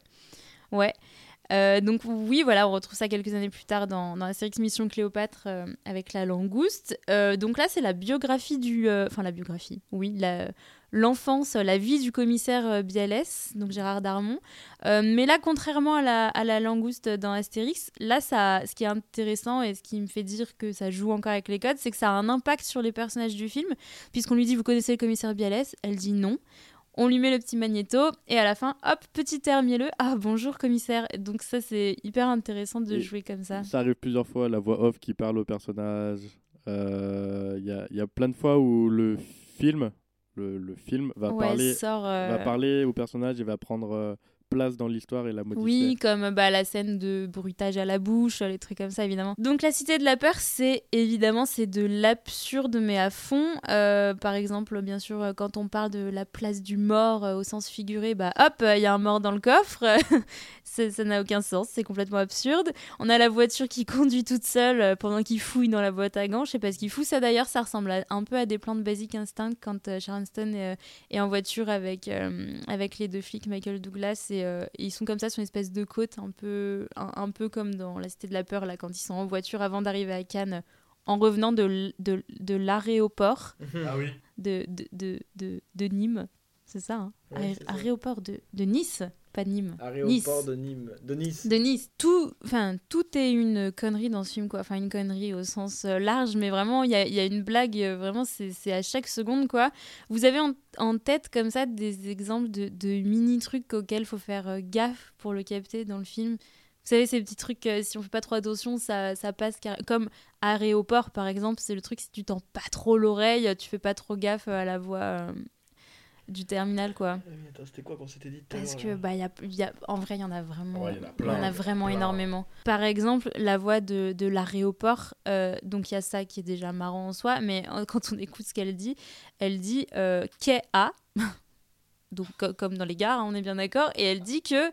Ouais. Euh, donc oui, voilà, on retrouve ça quelques années plus tard dans, dans la série Mission Cléopâtre euh, avec la langouste. Euh, donc là, c'est la biographie du... Enfin, la biographie, oui, l'enfance, la vie du commissaire Bialès, donc Gérard Darmon. Mais là, contrairement à la, à la langouste dans Astérix, là, ça, ce qui est intéressant et ce qui me fait dire que ça joue encore avec les codes, c'est que ça a un impact sur les personnages du film, puisqu'on lui dit, vous connaissez le commissaire Bialès? Elle dit non. On lui met le petit magnéto et à la fin, hop, petit air mielleux. Ah, bonjour commissaire. Donc ça, c'est hyper intéressant de Et jouer comme ça. Ça arrive plusieurs fois, la voix off qui parle au personnage. Euh, Il y, a, y a plein de fois où le film, le, le film va, ouais, parler, sort, euh, va parler au personnage et va prendre euh, place dans l'histoire et la modifier. Oui, comme bah, la scène de bruitage à la bouche, les trucs comme ça, évidemment. Donc, la Cité de la Peur, c'est évidemment c'est de l'absurde, mais à fond. Euh, par exemple, bien sûr, quand on parle de la place du mort euh, au sens figuré, bah hop, il y a un mort dans le coffre. Ça n'a aucun sens, c'est complètement absurde. On a la voiture qui conduit toute seule euh, pendant qu'il fouille dans la boîte à gants. Je sais pas ce qu'il fout. Ça d'ailleurs, ça ressemble à- un peu à des plans de Basic Instinct quand euh, Sharon Stone est, est en voiture avec, euh, avec les deux flics, Michael Douglas, et, euh, et ils sont comme ça sur une espèce de côte, un peu, un, un peu comme dans La Cité de la Peur, là, quand ils sont en voiture avant d'arriver à Cannes, en revenant de, de, de l'aéroport Ah oui. de, de, de, Nîmes. C'est ça, hein ça. Aéroport de, de Nice, pas Nîmes. Aéroport Nice. de Nîmes. De Nice. De Nice, tout, enfin, tout est une connerie dans ce film, quoi. Enfin, une connerie au sens euh, large, mais vraiment, il y a, il y a une blague, euh, vraiment, c'est à chaque seconde, quoi. Vous avez en, en tête, comme ça, des exemples de, de mini-trucs auxquels il faut faire euh, gaffe pour le capter dans le film? Vous savez, ces petits trucs, euh, si on fait pas trop attention, ça, ça passe. carré- Comme aéroport, par exemple, c'est le truc, si tu tends pas trop l'oreille, tu fais pas trop gaffe à la voix euh, du terminal, quoi. Ah c'était quoi qu'on s'était dit Parce que, bah, y a, y a- en vrai, il y en a vraiment, Ouais, il y en a il y plein, en a vraiment plein. énormément. Par exemple, la voix de, de l'aéroport, euh, donc il y a ça qui est déjà marrant en soi, mais euh, quand on écoute ce qu'elle dit, elle dit euh, à, donc co- comme dans les gares, hein, on est bien d'accord, et elle dit que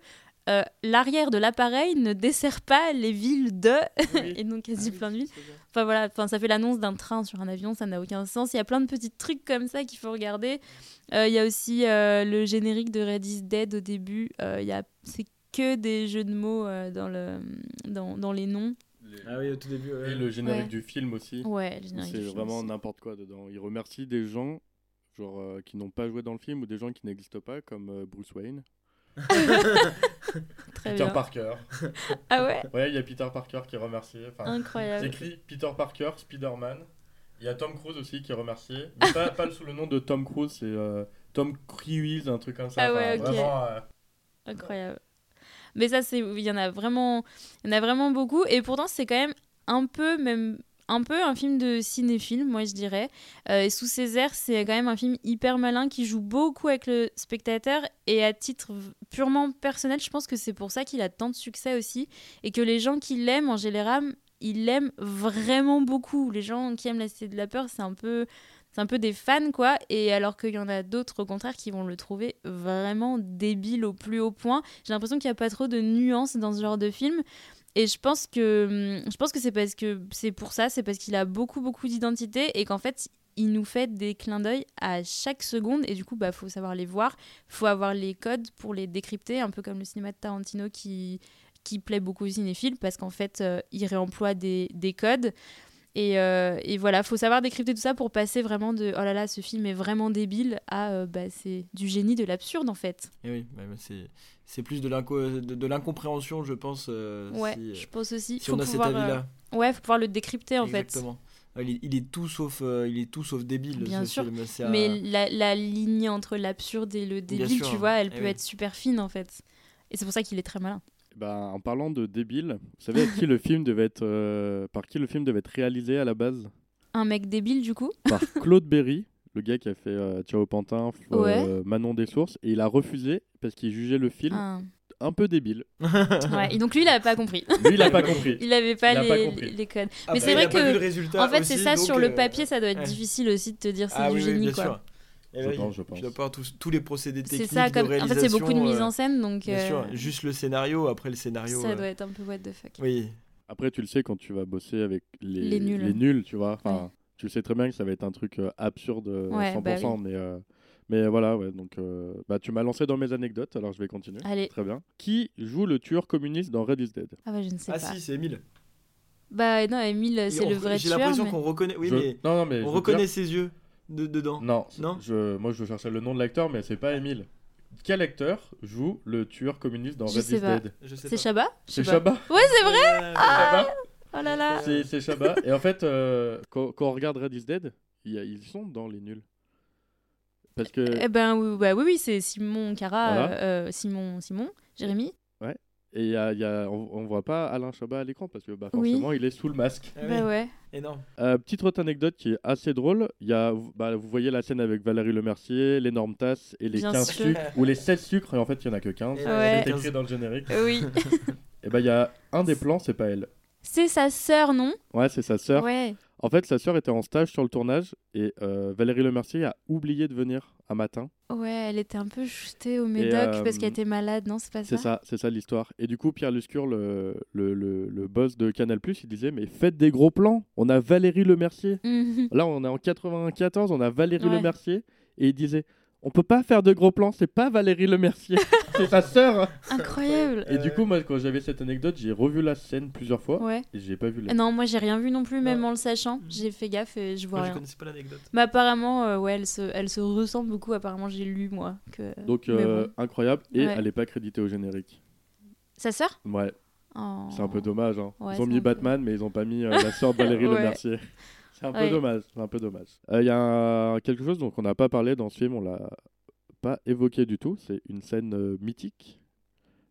euh, l'arrière de l'appareil ne dessert pas les villes de, Oui. et donc dit Ah oui, plein de villes. Enfin voilà, enfin, ça fait l'annonce d'un train sur un avion, ça n'a aucun sens. Il y a plein de petits trucs comme ça qu'il faut regarder. Euh, Il y a aussi euh, le générique de Red is Dead au début. Euh, il y a, c'est que des jeux de mots euh, dans, le, dans, dans les noms. Ah oui, au tout début. ouais. Et le générique Ouais. du film aussi. Ouais, le générique C'est du film vraiment n'importe quoi dedans. Il remercie des gens genre, euh, qui n'ont pas joué dans le film ou des gens qui n'existent pas, comme euh, Bruce Wayne. Très Peter bien. Parker. Ah ouais Ouais, il y a Peter Parker qui est remercié. Enfin, c'est Incroyable. écrit Peter Parker, Spider-Man. Il y a Tom Cruise aussi qui est remercié. Mais pas, pas sous le nom de Tom Cruise, c'est euh, Tom Cruise, un truc comme ça. Ah ouais, Enfin. Vraiment, euh, Incroyable. Mais ça, c'est, il y en a vraiment, il y en a vraiment beaucoup. Et pourtant, c'est quand même un peu, même un peu un film de cinéphile, moi je dirais. Euh, et sous ses airs, c'est quand même un film hyper malin qui joue beaucoup avec le spectateur. Et à titre purement personnel, je pense que c'est pour ça qu'il a tant de succès aussi. Et que les gens qui l'aiment, en général, ils l'aiment vraiment beaucoup. Les gens qui aiment la Cité de la Peur, c'est un peu c'est un peu des fans quoi et alors qu'il y en a d'autres au contraire qui vont le trouver vraiment débile au plus haut point j'ai l'impression qu'il n'y a pas trop de nuances dans ce genre de film et je pense que hum, je pense que c'est parce que c'est pour ça c'est parce qu'il a beaucoup beaucoup d'identité et qu'en fait il nous fait des clins d'œil à chaque seconde. Et du coup bah faut savoir les voir faut avoir les codes pour les décrypter un peu comme le cinéma de Tarantino qui qui plaît beaucoup aux cinéphiles parce qu'en fait euh, il réemploie des, des codes Et, euh, et voilà, faut savoir décrypter tout ça pour passer vraiment de oh là là, ce film est vraiment débile à euh, bah, c'est du génie, de l'absurde en fait. Et oui, bah, bah, c'est plus de l'inco- de, de l'incompréhension, je pense. euh, ouais, si, euh, je pense aussi. si faut on a cet pouvoir, euh, avis-là. ouais, faut pouvoir le décrypter en Exactement. Il est, il est tout sauf, euh, il est tout sauf débile. Bien ce sûr, film. Fait. un- Mais la, la ligne entre l'absurde et le débile, sûr, tu vois, elle eh peut oui. être super fine en fait. Et c'est pour ça qu'il est très malin. Bah, en parlant de débile, vous savez qui le film devait être, euh, par qui le film devait être réalisé à la base? Un mec débile du coup? Par Claude Berry, le gars qui a fait euh, Ciao Pantin, euh, Ouais. Manon des Sources, et il a refusé parce qu'il jugeait le film Un- un peu débile. Ouais, et donc lui, il avait pas compris. Lui, il a pas compris. Il avait pas, Il a les, pas compris. les codes. Ah Mais bah, c'est vrai a que- En fait, c'est ça, sur le euh, papier, ça doit être ouais. difficile aussi de te dire c'est Ah du oui, oui, génie bien quoi. sûr. Eh Je oui, pense, je pense. Tu dois pas avoir tous, tous les procédés C'est techniques ça, de en fait, c'est beaucoup de mise euh, en scène donc Bien euh, sûr, juste le scénario, après le scénario. ça euh, doit être un peu what the fuck. Oui, Après, tu le sais quand tu vas bosser avec les, Les nuls. nuls, tu vois. Enfin, Ouais. Tu le sais très bien que ça va être un truc euh, absurde euh, Ouais, 100%, bah oui. mais, euh, mais voilà, ouais, donc euh, bah, tu m'as lancé dans mes anecdotes, alors je vais continuer. Allez, Très bien. Qui joue le tueur communiste dans Red is Dead? Ah bah je ne sais Ah pas. si, c'est Emile. Bah non, Emile, c'est le vrai J'ai tueur. l'impression mais- qu'on reconnaît. Oui, Je- mais Non, non, mais on reconnaît dire- ses yeux de- dedans. Non, Non je... moi je cherchais le nom de l'acteur, mais c'est pas Emile. Quel acteur joue le tueur communiste dans Je Red sais is pas. Dead C'est Je C'est. Chabat Ouais, c'est vrai Euh, Chabat Oh là là C'est c'est Chabat. Et en fait, euh, quand, quand on regarde Red is Dead, y a- ils sont dans les nuls. Parce que. Eh ben oui, bah, oui, oui, c'est Simon Cara, Voilà. euh, Simon, Simon, Jérémy. Et il y a, y a- on, on voit pas Alain Chabat à l'écran parce que bah, Oui. forcément il est sous le masque. Ah oui, Bah ouais. Énorme. Euh, petite autre anecdote qui est assez drôle. Il y a, bah, vous voyez la scène avec Valérie Lemercier, l'énorme tasse et les Bien 15 sûr. sucres, ou les 16 sucres, et en fait il y en a que 15. Et Ouais. C'est écrit dans le générique. Oui. Et bah il y a un des plans, c'est pas elle. c'est sa sœur, non? Ouais, c'est sa sœur. Ouais. En fait, sa sœur était en stage sur le tournage et euh, Valérie Lemercier a oublié de venir un matin. Ouais, elle était un peu shootée au médoc euh, parce qu'elle était malade, non C'est pas C'est ça ça, c'est ça l'histoire. Et du coup, Pierre Luscure, le, le, le, le boss de Canal+, il disait mais faites des gros plans. On a Valérie Lemercier. Là, on est en 94, on a Valérie Ouais. Lemercier et il disait on peut pas faire de gros plans, c'est pas Valérie Lemercier, c'est sa sœur. Incroyable. Et du coup, moi, quand j'avais cette anecdote, j'ai revu la scène plusieurs fois Ouais. et j'ai pas vu la. Non, moi j'ai rien vu non plus, même Non. en le sachant. J'ai fait gaffe et je vois Moi, je rien. connaissais pas l'anecdote. Mais apparemment, euh, ouais, elle se, elle se ressemble beaucoup. Apparemment, j'ai lu moi. Que... Donc euh, bon. incroyable et Ouais. elle est pas créditée au générique. Sa sœur? Ouais, Oh. c'est un peu dommage. Hein. Ouais, ils ont mis peu- Batman, mais ils ont pas mis euh, la sœur de Valérie Ouais. Lemercier. C'est un peu Ouais. dommage. C'est un peu dommage. Euh, Il y a un- quelque chose dont on n'a pas parlé dans ce film, on l'a pas évoqué du tout. C'est une scène euh, mythique.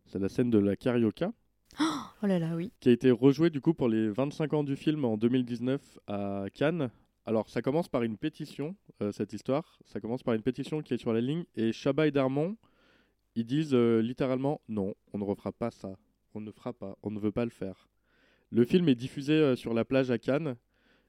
C'est la scène de la carioca. Oh là là, oui. qui a été rejoué du coup pour les 25 ans du film en 2019 à Cannes. Alors ça commence par une pétition, euh, cette histoire. Ça commence par une pétition qui est sur la ligne et Chabat et Darmon, ils disent littéralement non, on ne refera pas ça, on ne fera pas, on ne veut pas le faire. Le film est diffusé sur la plage à Cannes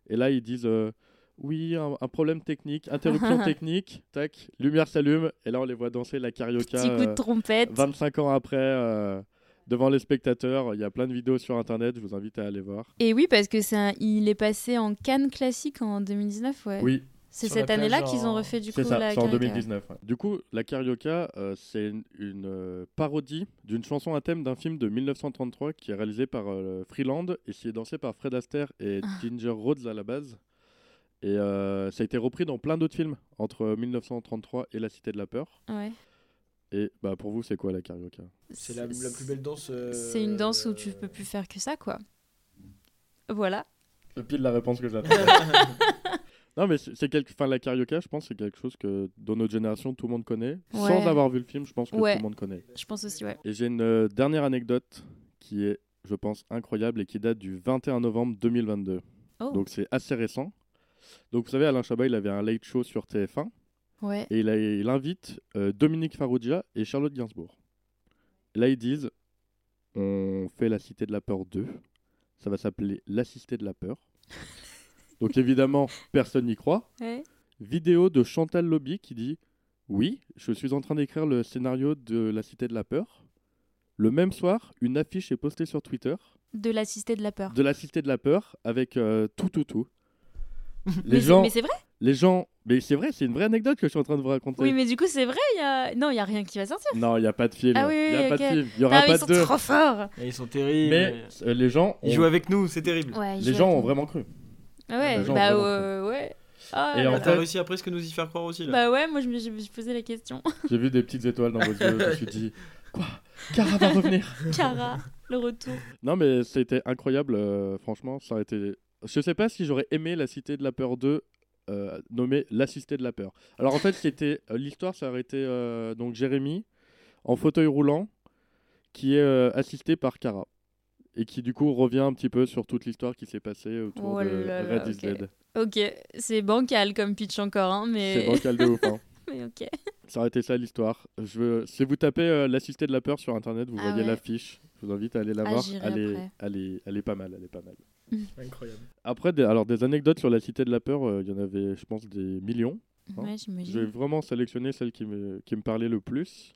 et là ils disent euh, oui un, un problème technique, interruption technique, tac, lumière s'allume et là on les voit danser la carioca. Petit coup de euh, trompette. 25 ans après, euh, devant les spectateurs. Il y a plein de vidéos sur internet, je vous invite à aller voir. Et oui, parce que c'est un- il est passé en Cannes classique en 2019, ouais. Oui, C'est cette année-là qu'ils ont refait du coup c'est ça, la c'est en carioca. 2019. ouais. Du coup, la Carioca, euh, c'est une, une, euh, parodie d'une chanson à thème d'un film de 1933 qui est réalisé par euh, Freeland et qui est dansé par Fred Astaire et Ah. Ginger Rhodes à la base. Et euh, ça a été repris dans plein d'autres films entre 1933 et La Cité de la Peur. Ouais. Et bah, pour vous, c'est quoi la Carioca? C'est la, la plus belle danse. euh, C'est une danse où tu peux plus faire que ça, quoi. Voilà. C'est pile la réponse que j'attendais. Non, mais c'est quelque... enfin, la carioca, je pense, c'est quelque chose que dans notre génération, tout le monde connaît. Sans avoir vu le film, je pense que Ouais. tout le monde connaît. Je pense aussi, ouais. Et j'ai une euh, dernière anecdote qui est, je pense, incroyable et qui date du 21 novembre 2022. Oh. Donc c'est assez récent. Donc vous savez, Alain Chabat, il avait un late show sur TF1 Ouais. et il, a- il invite euh, Dominique Farrugia et Charlotte Gainsbourg. Là, ils disent on fait la Cité de la Peur 2. Ça va s'appeler La Cité de la Peur. Donc évidemment, personne n'y croit. Ouais. Vidéo de Chantal Lobby qui dit Oui, je suis en train d'écrire le scénario de La Cité de la Peur. Le même soir, une affiche est postée sur Twitter De la cité de la peur. de La Cité de la Peur avec euh, tout, tout, tout. Mais Les c'est- gens, mais c'est vrai? les gens, mais c'est vrai, c'est une vraie anecdote que je suis en train de vous raconter. Oui, mais du coup, c'est vrai, il y a... Non, il y a rien qui va sortir. Non, il n'y a pas de film. Ah oui, Il y a pas de film. Il y Ah, aura mais pas ils de sont deux. trop forts Et ils sont terribles. Mais euh, les gens, Ils jouent avec nous, c'est terrible. Ouais, les gens ont nous. vraiment cru. Ah ouais, bah vraiment euh, ouais. Ah, Et en là. T'as fait- réussi à presque nous y faire croire aussi là. Bah ouais, moi je me, je me suis posé la question. J'ai vu des petites étoiles dans vos yeux, je me suis dit, quoi? Cara va revenir Cara, le retour. Non, mais c'était incroyable, euh, franchement. Ça aurait été. Je sais pas si j'aurais aimé La Cité de la Peur 2, euh, nommée La Cité de la Peur. Alors en fait, c'était euh, l'histoire, ça aurait été euh, donc Jérémy en fauteuil roulant, qui est euh, assisté par Cara. Et qui du coup revient un petit peu sur toute l'histoire qui s'est passée autour Oh de Red is ok. Dead. Ok, c'est bancal comme pitch encore, hein, C'est mais... bancal de ouf. hein. mais ok. Ça aurait été ça l'histoire. Je veux... Si vous tapez euh, La Cité de la Peur sur internet, vous Ah voyez ouais. l'affiche. Je vous invite à aller la Ah, voir. Elle est... après. Elle, est... elle est pas mal, elle est pas mal. Incroyable. Après, des, alors des anecdotes sur la Cité de la Peur, euh, il y en avait, je pense, des millions. Hein Ouais, Je vais j'imagine. vraiment sélectionner celles qui me, qui me parlaient le plus.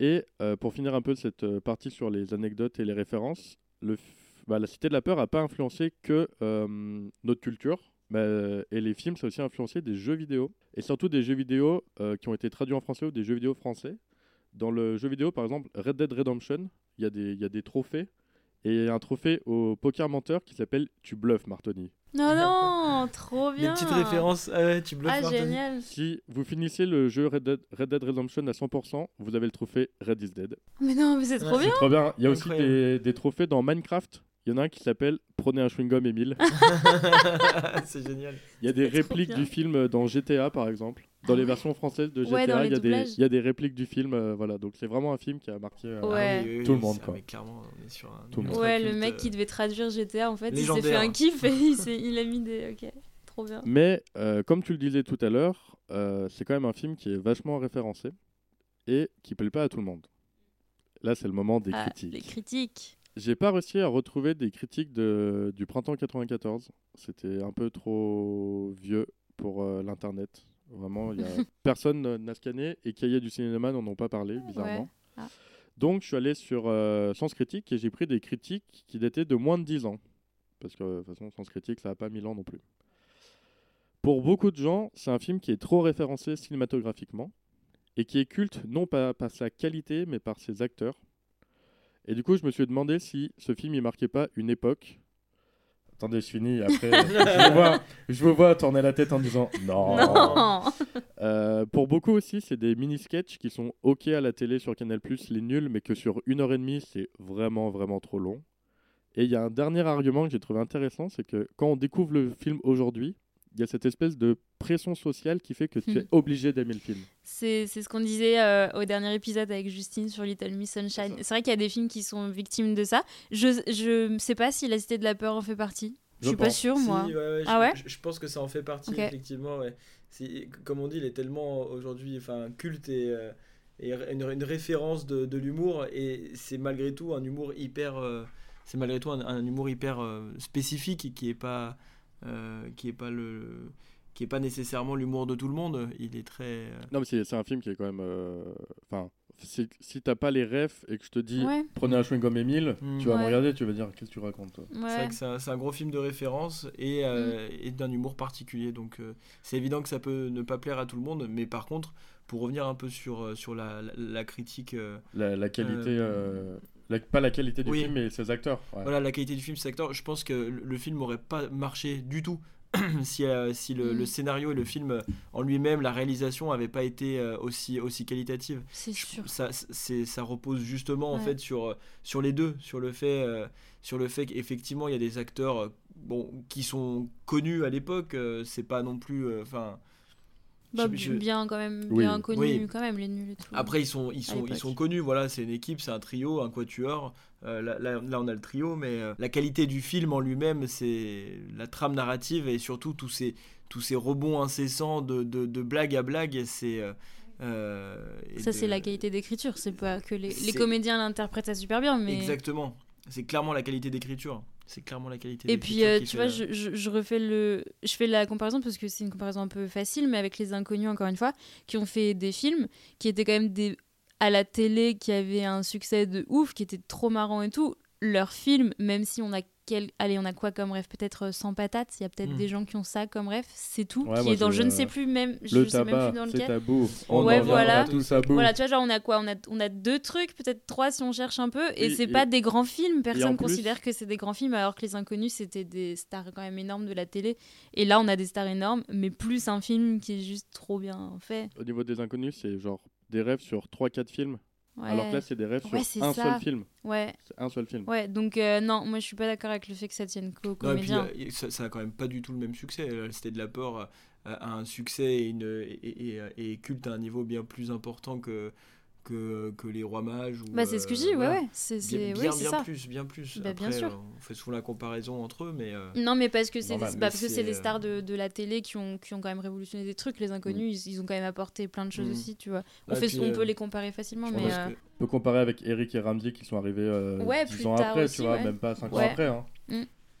Et euh, pour finir un peu cette euh, partie sur les anecdotes et les références, bah, la Cité de la Peur n'a pas influencé que euh, notre culture. bah, et les films, ça a aussi influencé des jeux vidéo. Et surtout des jeux vidéo euh, qui ont été traduits en français ou des jeux vidéo français. Dans le jeu vidéo, par exemple, Red Dead Redemption, il y, y a des trophées. Et il y a un trophée au poker menteur qui s'appelle Tu bluffes, Martoni. Non, non, trop Des bien. petites références, ah ouais, tu bluffes Ah, Martoni. génial. Si vous finissez le jeu Red Dead, Red Dead Redemption à 100%, vous avez le trophée Red is Dead. Mais non, mais c'est trop Ouais. bien. C'est trop bien. Il y a aussi des, des trophées dans Minecraft. Il y en a un qui s'appelle Prenez un chewing-gum, Emile. c'est génial. Il y a des répliques du film dans GTA, par exemple. Dans Ah les ouais. versions françaises de GTA, Ouais, il, y a des, doublages. il y a des répliques du film. euh, voilà. Donc c'est vraiment un film qui a marqué. euh, Ouais. Ah oui, oui, Tout oui, le monde, quoi. mais clairement, on est sur un Tout le monde. ultra Ouais, le mec euh, qui devait traduire GTA, en fait, il s'est fait un kiff et il, a mis des... Ok, trop bien. Mais euh, comme tu le disais tout à l'heure, euh, c'est quand même un film qui est vachement référencé et qui plaît pas à tout le monde. Là, c'est le moment des Ah, critiques. les critiques. J'ai pas réussi à retrouver des critiques de, du printemps 94. C'était un peu trop vieux pour euh, l'internet. Vraiment, il y a personne n'a scanné et Cahiers du cinéma n'en ont pas parlé, bizarrement. Ouais. Ah. Donc, je suis allé sur euh, Sens Critique et j'ai pris des critiques qui dataient de moins de 10 ans. Parce que, de toute façon, Sens Critique, ça n'a pas 1000 ans non plus. Pour beaucoup de gens, c'est un film qui est trop référencé cinématographiquement et qui est culte non pas par sa qualité, mais par ses acteurs. Et du coup, je me suis demandé si ce film il marquait pas une époque. Attendez, je finis. Après, je, vous vois, je vous vois tourner la tête en disant non. Non Euh, pour beaucoup aussi, c'est des mini-sketchs qui sont ok à la télé sur Canal+, les nuls, mais que sur une heure et demie, c'est vraiment, vraiment trop long. Et il y a un dernier argument que j'ai trouvé intéressant, c'est que quand on découvre le film aujourd'hui, il y a cette espèce de pression sociale qui fait que tu es obligé d'aimer le film. C'est c'est ce qu'on disait euh, au dernier épisode avec Justine sur Little Miss Sunshine. C'est vrai qu'il y a des films qui sont victimes de ça. Je je sais pas si La Cité de la Peur en fait partie. Je Je suis pas sûre, Si, moi. ouais, ouais, Ah je, ouais je, je pense que ça en fait partie, effectivement. Ouais. Comme on dit, il est tellement aujourd'hui enfin, culte et, euh, et une, une référence de, de l'humour. Et c'est malgré tout un humour hyper. euh, c'est malgré tout un, un humour hyper euh, spécifique qui est pas. Euh, qui est pas le. qui est pas nécessairement l'humour de tout le monde. Il est très. euh, Non, mais c'est c'est un film qui est quand même. euh, Enfin, si, si t'as pas les refs et que je te dis Ouais, prenez un chewing-gum Emile, Mm. tu vas me Ouais. regarder, tu vas dire qu'est-ce que tu racontes toi? C'est ouais. vrai que c'est un, c'est un gros film de référence et, euh, Mm. et d'un humour particulier. Donc euh, c'est évident que ça peut ne pas plaire à tout le monde. Mais par contre, pour revenir un peu sur, sur la, la- la critique, euh, la, la qualité. La- pas la qualité du oui. film, mais ses acteurs. ouais. voilà, la qualité du film, cet acteur, je pense que le, film n'aurait pas marché du tout. si euh, si le, Mm. le scénario et le film euh, en lui-même, la réalisation n'avaient pas été euh, aussi, aussi qualitatives. C'est sûr. ça, ça repose justement en fait sur, sur les deux, sur le fait, euh, sur le fait qu'effectivement il y a des acteurs bon, qui sont connus à l'époque, euh, c'est pas non plus. euh, Enfin, Bah, je- je- Bien quand même, Oui. bien connu Oui. quand même, les nuls et tout. après ils sont, ils sont, ils sont connus, voilà, c'est une équipe, c'est un trio, un quatuor. Euh, là, là, là, on a le trio, mais euh, la qualité du film en lui-même, c'est la trame narrative et surtout tous ces, tous ces rebonds incessants de, de, de blague à blague, c'est. euh, euh, Ça, de- c'est la qualité d'écriture. C'est pas que les, comédiens l'interprètent super bien, mais. Exactement. C'est clairement la qualité d'écriture. C'est clairement la qualité Et puis, euh, tu vois, la- je, je, je refais le. Je fais la comparaison parce que c'est une comparaison un peu facile, mais avec les inconnus, encore une fois, qui ont fait des films qui étaient quand même des. à la télé, qui avaient un succès de ouf, qui étaient trop marrants et tout. Leurs films, même si on a quel... allez, on a quoi comme rêve? Peut-être euh, sans patates. Il y a peut-être Mm. des gens qui ont ça comme rêve. C'est tout. Ouais, qui est dans, je ne sais plus même. Je Le sais même tabac, plus dans c'est tabou. On Ouais, en voilà. bout. Voilà, tu vois, genre on a quoi? On a, on a deux trucs, peut-être trois si on cherche un peu, et Oui, c'est et- pas des grands films. Personne plus- considère que c'est des grands films, alors que Les Inconnus c'était des stars quand même énormes de la télé. Et là, on a des stars énormes, mais plus un film qui est juste trop bien fait. Au niveau des inconnus, c'est genre des rêves sur 3-4 films. Ouais. Alors que là, c'est des rêves Ouais, sur un ça. seul film. ouais, C'est un seul film. ouais. Donc euh, non, moi je suis pas d'accord avec le fait que ça tienne qu'aux Non, et puis, comédiens. euh, ça, ça a quand même pas du tout le même succès. C'était de la peur à un succès et, une, et, et- et culte à un niveau bien plus important que, que, que les rois mages. Ou, Bah c'est ce que je dis, euh, ouais, voilà. ouais. C'est Bien, c'est- bien, ouais, c'est bien ça. plus, bien plus. Bah, bien Après, sûr. euh, on fait souvent la comparaison entre eux, mais euh, Non, mais parce que c'est bah, parce que c'est, les stars de, de la télé qui ont, qui ont quand même révolutionné des trucs. Les inconnus, ils, ils ont quand même apporté plein de choses Mm. aussi, tu vois. On, Ouais, fait, puis, on euh, peut les comparer facilement, mais. que- On peut comparer avec Eric et Ramsey qui sont arrivés euh, Ouais, 10 plus ans tard après, aussi, tu vois, ouais. même pas 5 Ouais. ans après. Hein.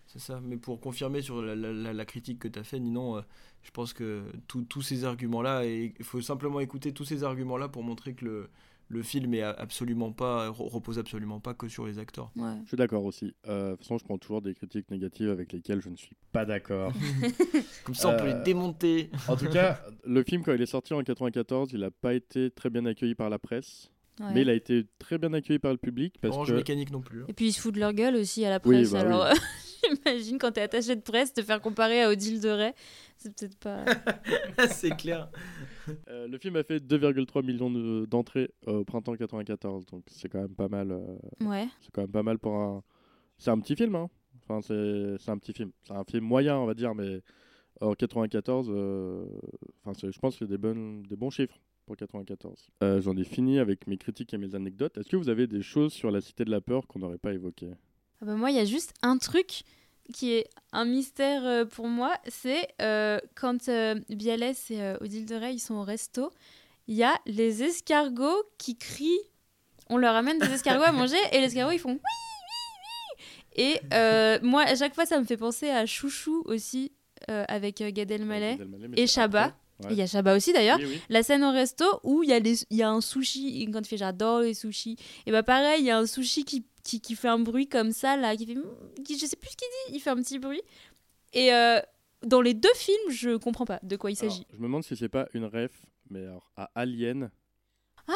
C'est ça, mais pour confirmer sur la, la- la- la critique que tu as fait, Ninon, euh, je pense que tous tous ces arguments-là, il faut simplement écouter tous ces arguments-là pour montrer que le, le film est absolument pas, re- repose absolument pas que sur les acteurs. ouais. Je suis d'accord aussi. Euh, de toute façon, je prends toujours des critiques négatives avec lesquelles je ne suis pas d'accord. Comme ça, on peut Euh, les démonter. en tout cas, le film, quand il est sorti en 94, il n'a pas été très bien accueilli par la presse. ouais. Mais il a été très bien accueilli par le public parce Orange que mécanique non plus. hein. Et puis ils se foutent de leur gueule aussi à la Oui, presse. bah Alors euh, j'imagine quand t'es attaché de presse, te faire comparer à Odile de Ray, c'est peut-être pas. c'est clair. euh, le film a fait 2,3 millions de- d'entrées euh, au printemps 94, donc c'est quand même pas mal. euh, Ouais. c'est quand même pas mal pour un. C'est un petit film, hein. Enfin, c'est c'est un petit film. C'est un film moyen, on va dire, mais en 94, euh, enfin, je pense que c'est des, bonnes, des bons chiffres pour 94. Euh, J'en ai fini avec mes critiques et mes anecdotes. Est-ce que vous avez des choses sur la Cité de la Peur qu'on n'aurait pas évoquées? Ah bah moi, il y a juste un truc qui est un mystère euh, pour moi, c'est euh, quand euh, Bialès et euh, Odile de ils sont au resto, il y a les escargots qui crient. On leur amène des escargots à manger et les escargots ils font oui, oui, oui. Et moi, à chaque fois, ça me fait penser à Chouchou aussi avec Gad Elmaleh. Et Chabat. Ouais. Il y a Chabat aussi d'ailleurs. Oui, oui. La scène au resto où il y, a les- y a un sushi, quand il fait j'adore les sushis, et bah pareil, il y a un sushi qui, qui, qui fait un bruit comme ça, là, qui fait. Qui, je sais plus ce qu'il dit, il fait un petit bruit. Et euh, dans les deux films, je comprends pas de quoi il s'agit. je me demande si c'est pas une ref, mais alors, à Alien. Ah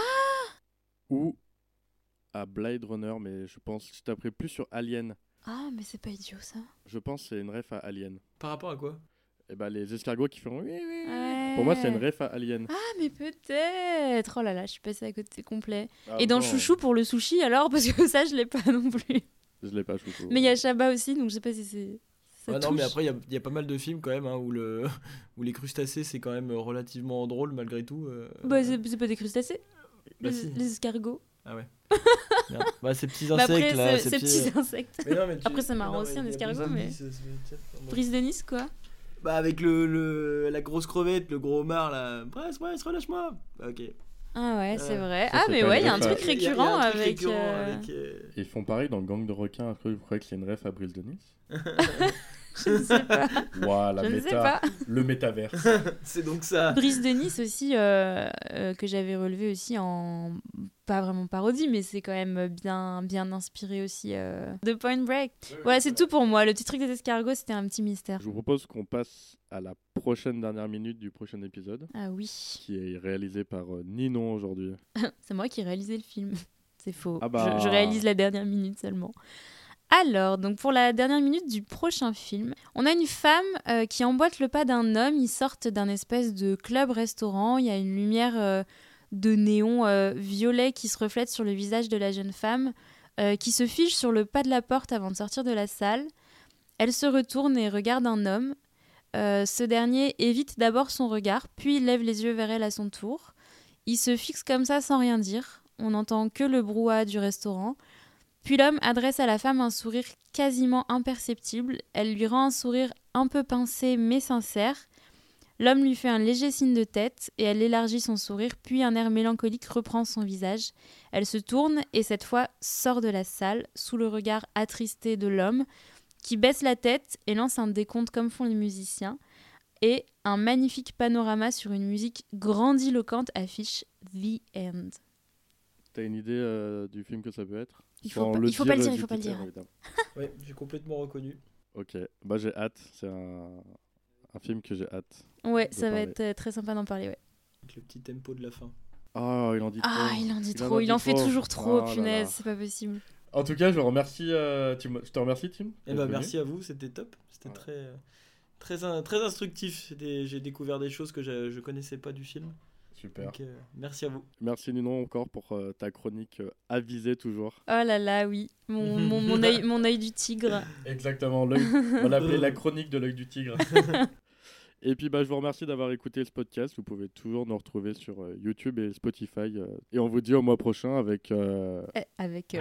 Ou à Blade Runner, mais je pense que je t'apprends plus sur Alien. Ah, mais c'est pas idiot ça. Je pense que c'est une ref à Alien. Par rapport à quoi? Et bah les escargots qui font oui, oui, oui. Ouais. Pour moi, c'est une ref à Alien. Ah, mais peut-être Oh là là, je suis passée à côté complet. Ah, Et dans Chouchou pour le sushi alors? Parce que ça, je l'ai pas non plus. Je l'ai pas, chouchou. Mais il y a Chabat aussi, donc je sais pas si c'est. non, mais après, il y a- il y, a pas mal de films quand même hein, où, le, où les crustacés, c'est quand même relativement drôle malgré tout. euh. Bah, c'est c'est pas des crustacés. Bah, les, si. les escargots. Ah ouais. Bah, ces petits Mais insectes après, là. c'est- ces ces petits insectes. Mais non, mais tu- Après, c'est marrant aussi, mais un escargot, mais- euh. Brise de Nice, quoi. Bah, avec le, le, la grosse crevette, le gros homard là. Bref, bref, relâche-moi. Ok. Ah ouais, c'est Ouais. vrai. Ça, ah mais ouais, il y a un truc récurrent un truc avec... récurrent euh, avec, euh, Ils font pareil dans Gang de requins. Que vous croyez que c'est une ref à Brise de Nice Je ne sais pas. Waouh, la je ne sais méta. pas. Le métaverse. C'est donc ça. Brise de Nice aussi, euh, euh, que j'avais relevé aussi en... Pas vraiment parodie, mais c'est quand même bien, bien inspiré aussi euh, de Point Break. Voilà, c'est tout pour moi. Le petit truc des escargots, c'était un petit mystère. Je vous propose qu'on passe à la prochaine dernière minute du prochain épisode, Ah oui. qui est réalisé par euh, Ninon aujourd'hui. C'est moi qui ai réalisé le film. C'est faux. Ah bah. je, je réalise la dernière minute seulement. Alors, donc pour la dernière minute du prochain film, on a une femme euh, qui emboîte le pas d'un homme. Ils sortent d'un espèce de club-restaurant. Il y a une lumière euh, de néon euh, violet qui se reflète sur le visage de la jeune femme, euh, qui se fige sur le pas de la porte avant de sortir de la salle. Elle se retourne et regarde un homme. Euh, ce dernier évite d'abord son regard, puis lève les yeux vers elle à son tour. Il se fixe comme ça sans rien dire. On n'entend que le brouhaha du restaurant. Puis l'homme adresse à la femme un sourire quasiment imperceptible. Elle lui rend un sourire un peu pincé mais sincère. L'homme lui fait un léger signe de tête et elle élargit son sourire, puis un air mélancolique reprend son visage. Elle se tourne et cette fois sort de la salle sous le regard attristé de l'homme qui baisse la tête et lance un décompte comme font les musiciens. Et un magnifique panorama sur une musique grandiloquente affiche The End. T'as une idée euh, du film que ça peut être? Il faut, pas, le il faut pas le dire, il faut pas le dire. Ouais, j'ai complètement reconnu. Ok, bah j'ai hâte. C'est un... un film que j'ai hâte. Ouais, ça va être euh, très sympa d'en parler, ouais. Avec le petit tempo de la fin. Oh, il en dit Ah, trop. il en dit Il trop, il en fait trop. toujours trop, Oh là punaise, là. c'est pas possible. En tout cas, je remercie. euh, Tim- Je te remercie, Tim. Eh ben merci à vous, c'était top. C'était Ouais. très, très, in- très instructif. J'ai découvert des choses que je, je connaissais pas du film. Super. Donc, euh, merci à vous. Merci Ninon encore pour euh, ta chronique euh, avisée toujours. Oh là là, oui, mon, mon, mon, œil, mon œil du tigre. Exactement, l'œil- on l'appelait la chronique de l'œil du tigre. et puis bah, je vous remercie d'avoir écouté ce podcast. Vous pouvez toujours nous retrouver sur euh, YouTube et Spotify. euh, et on vous dit au mois prochain avec... euh, Eh, Avec.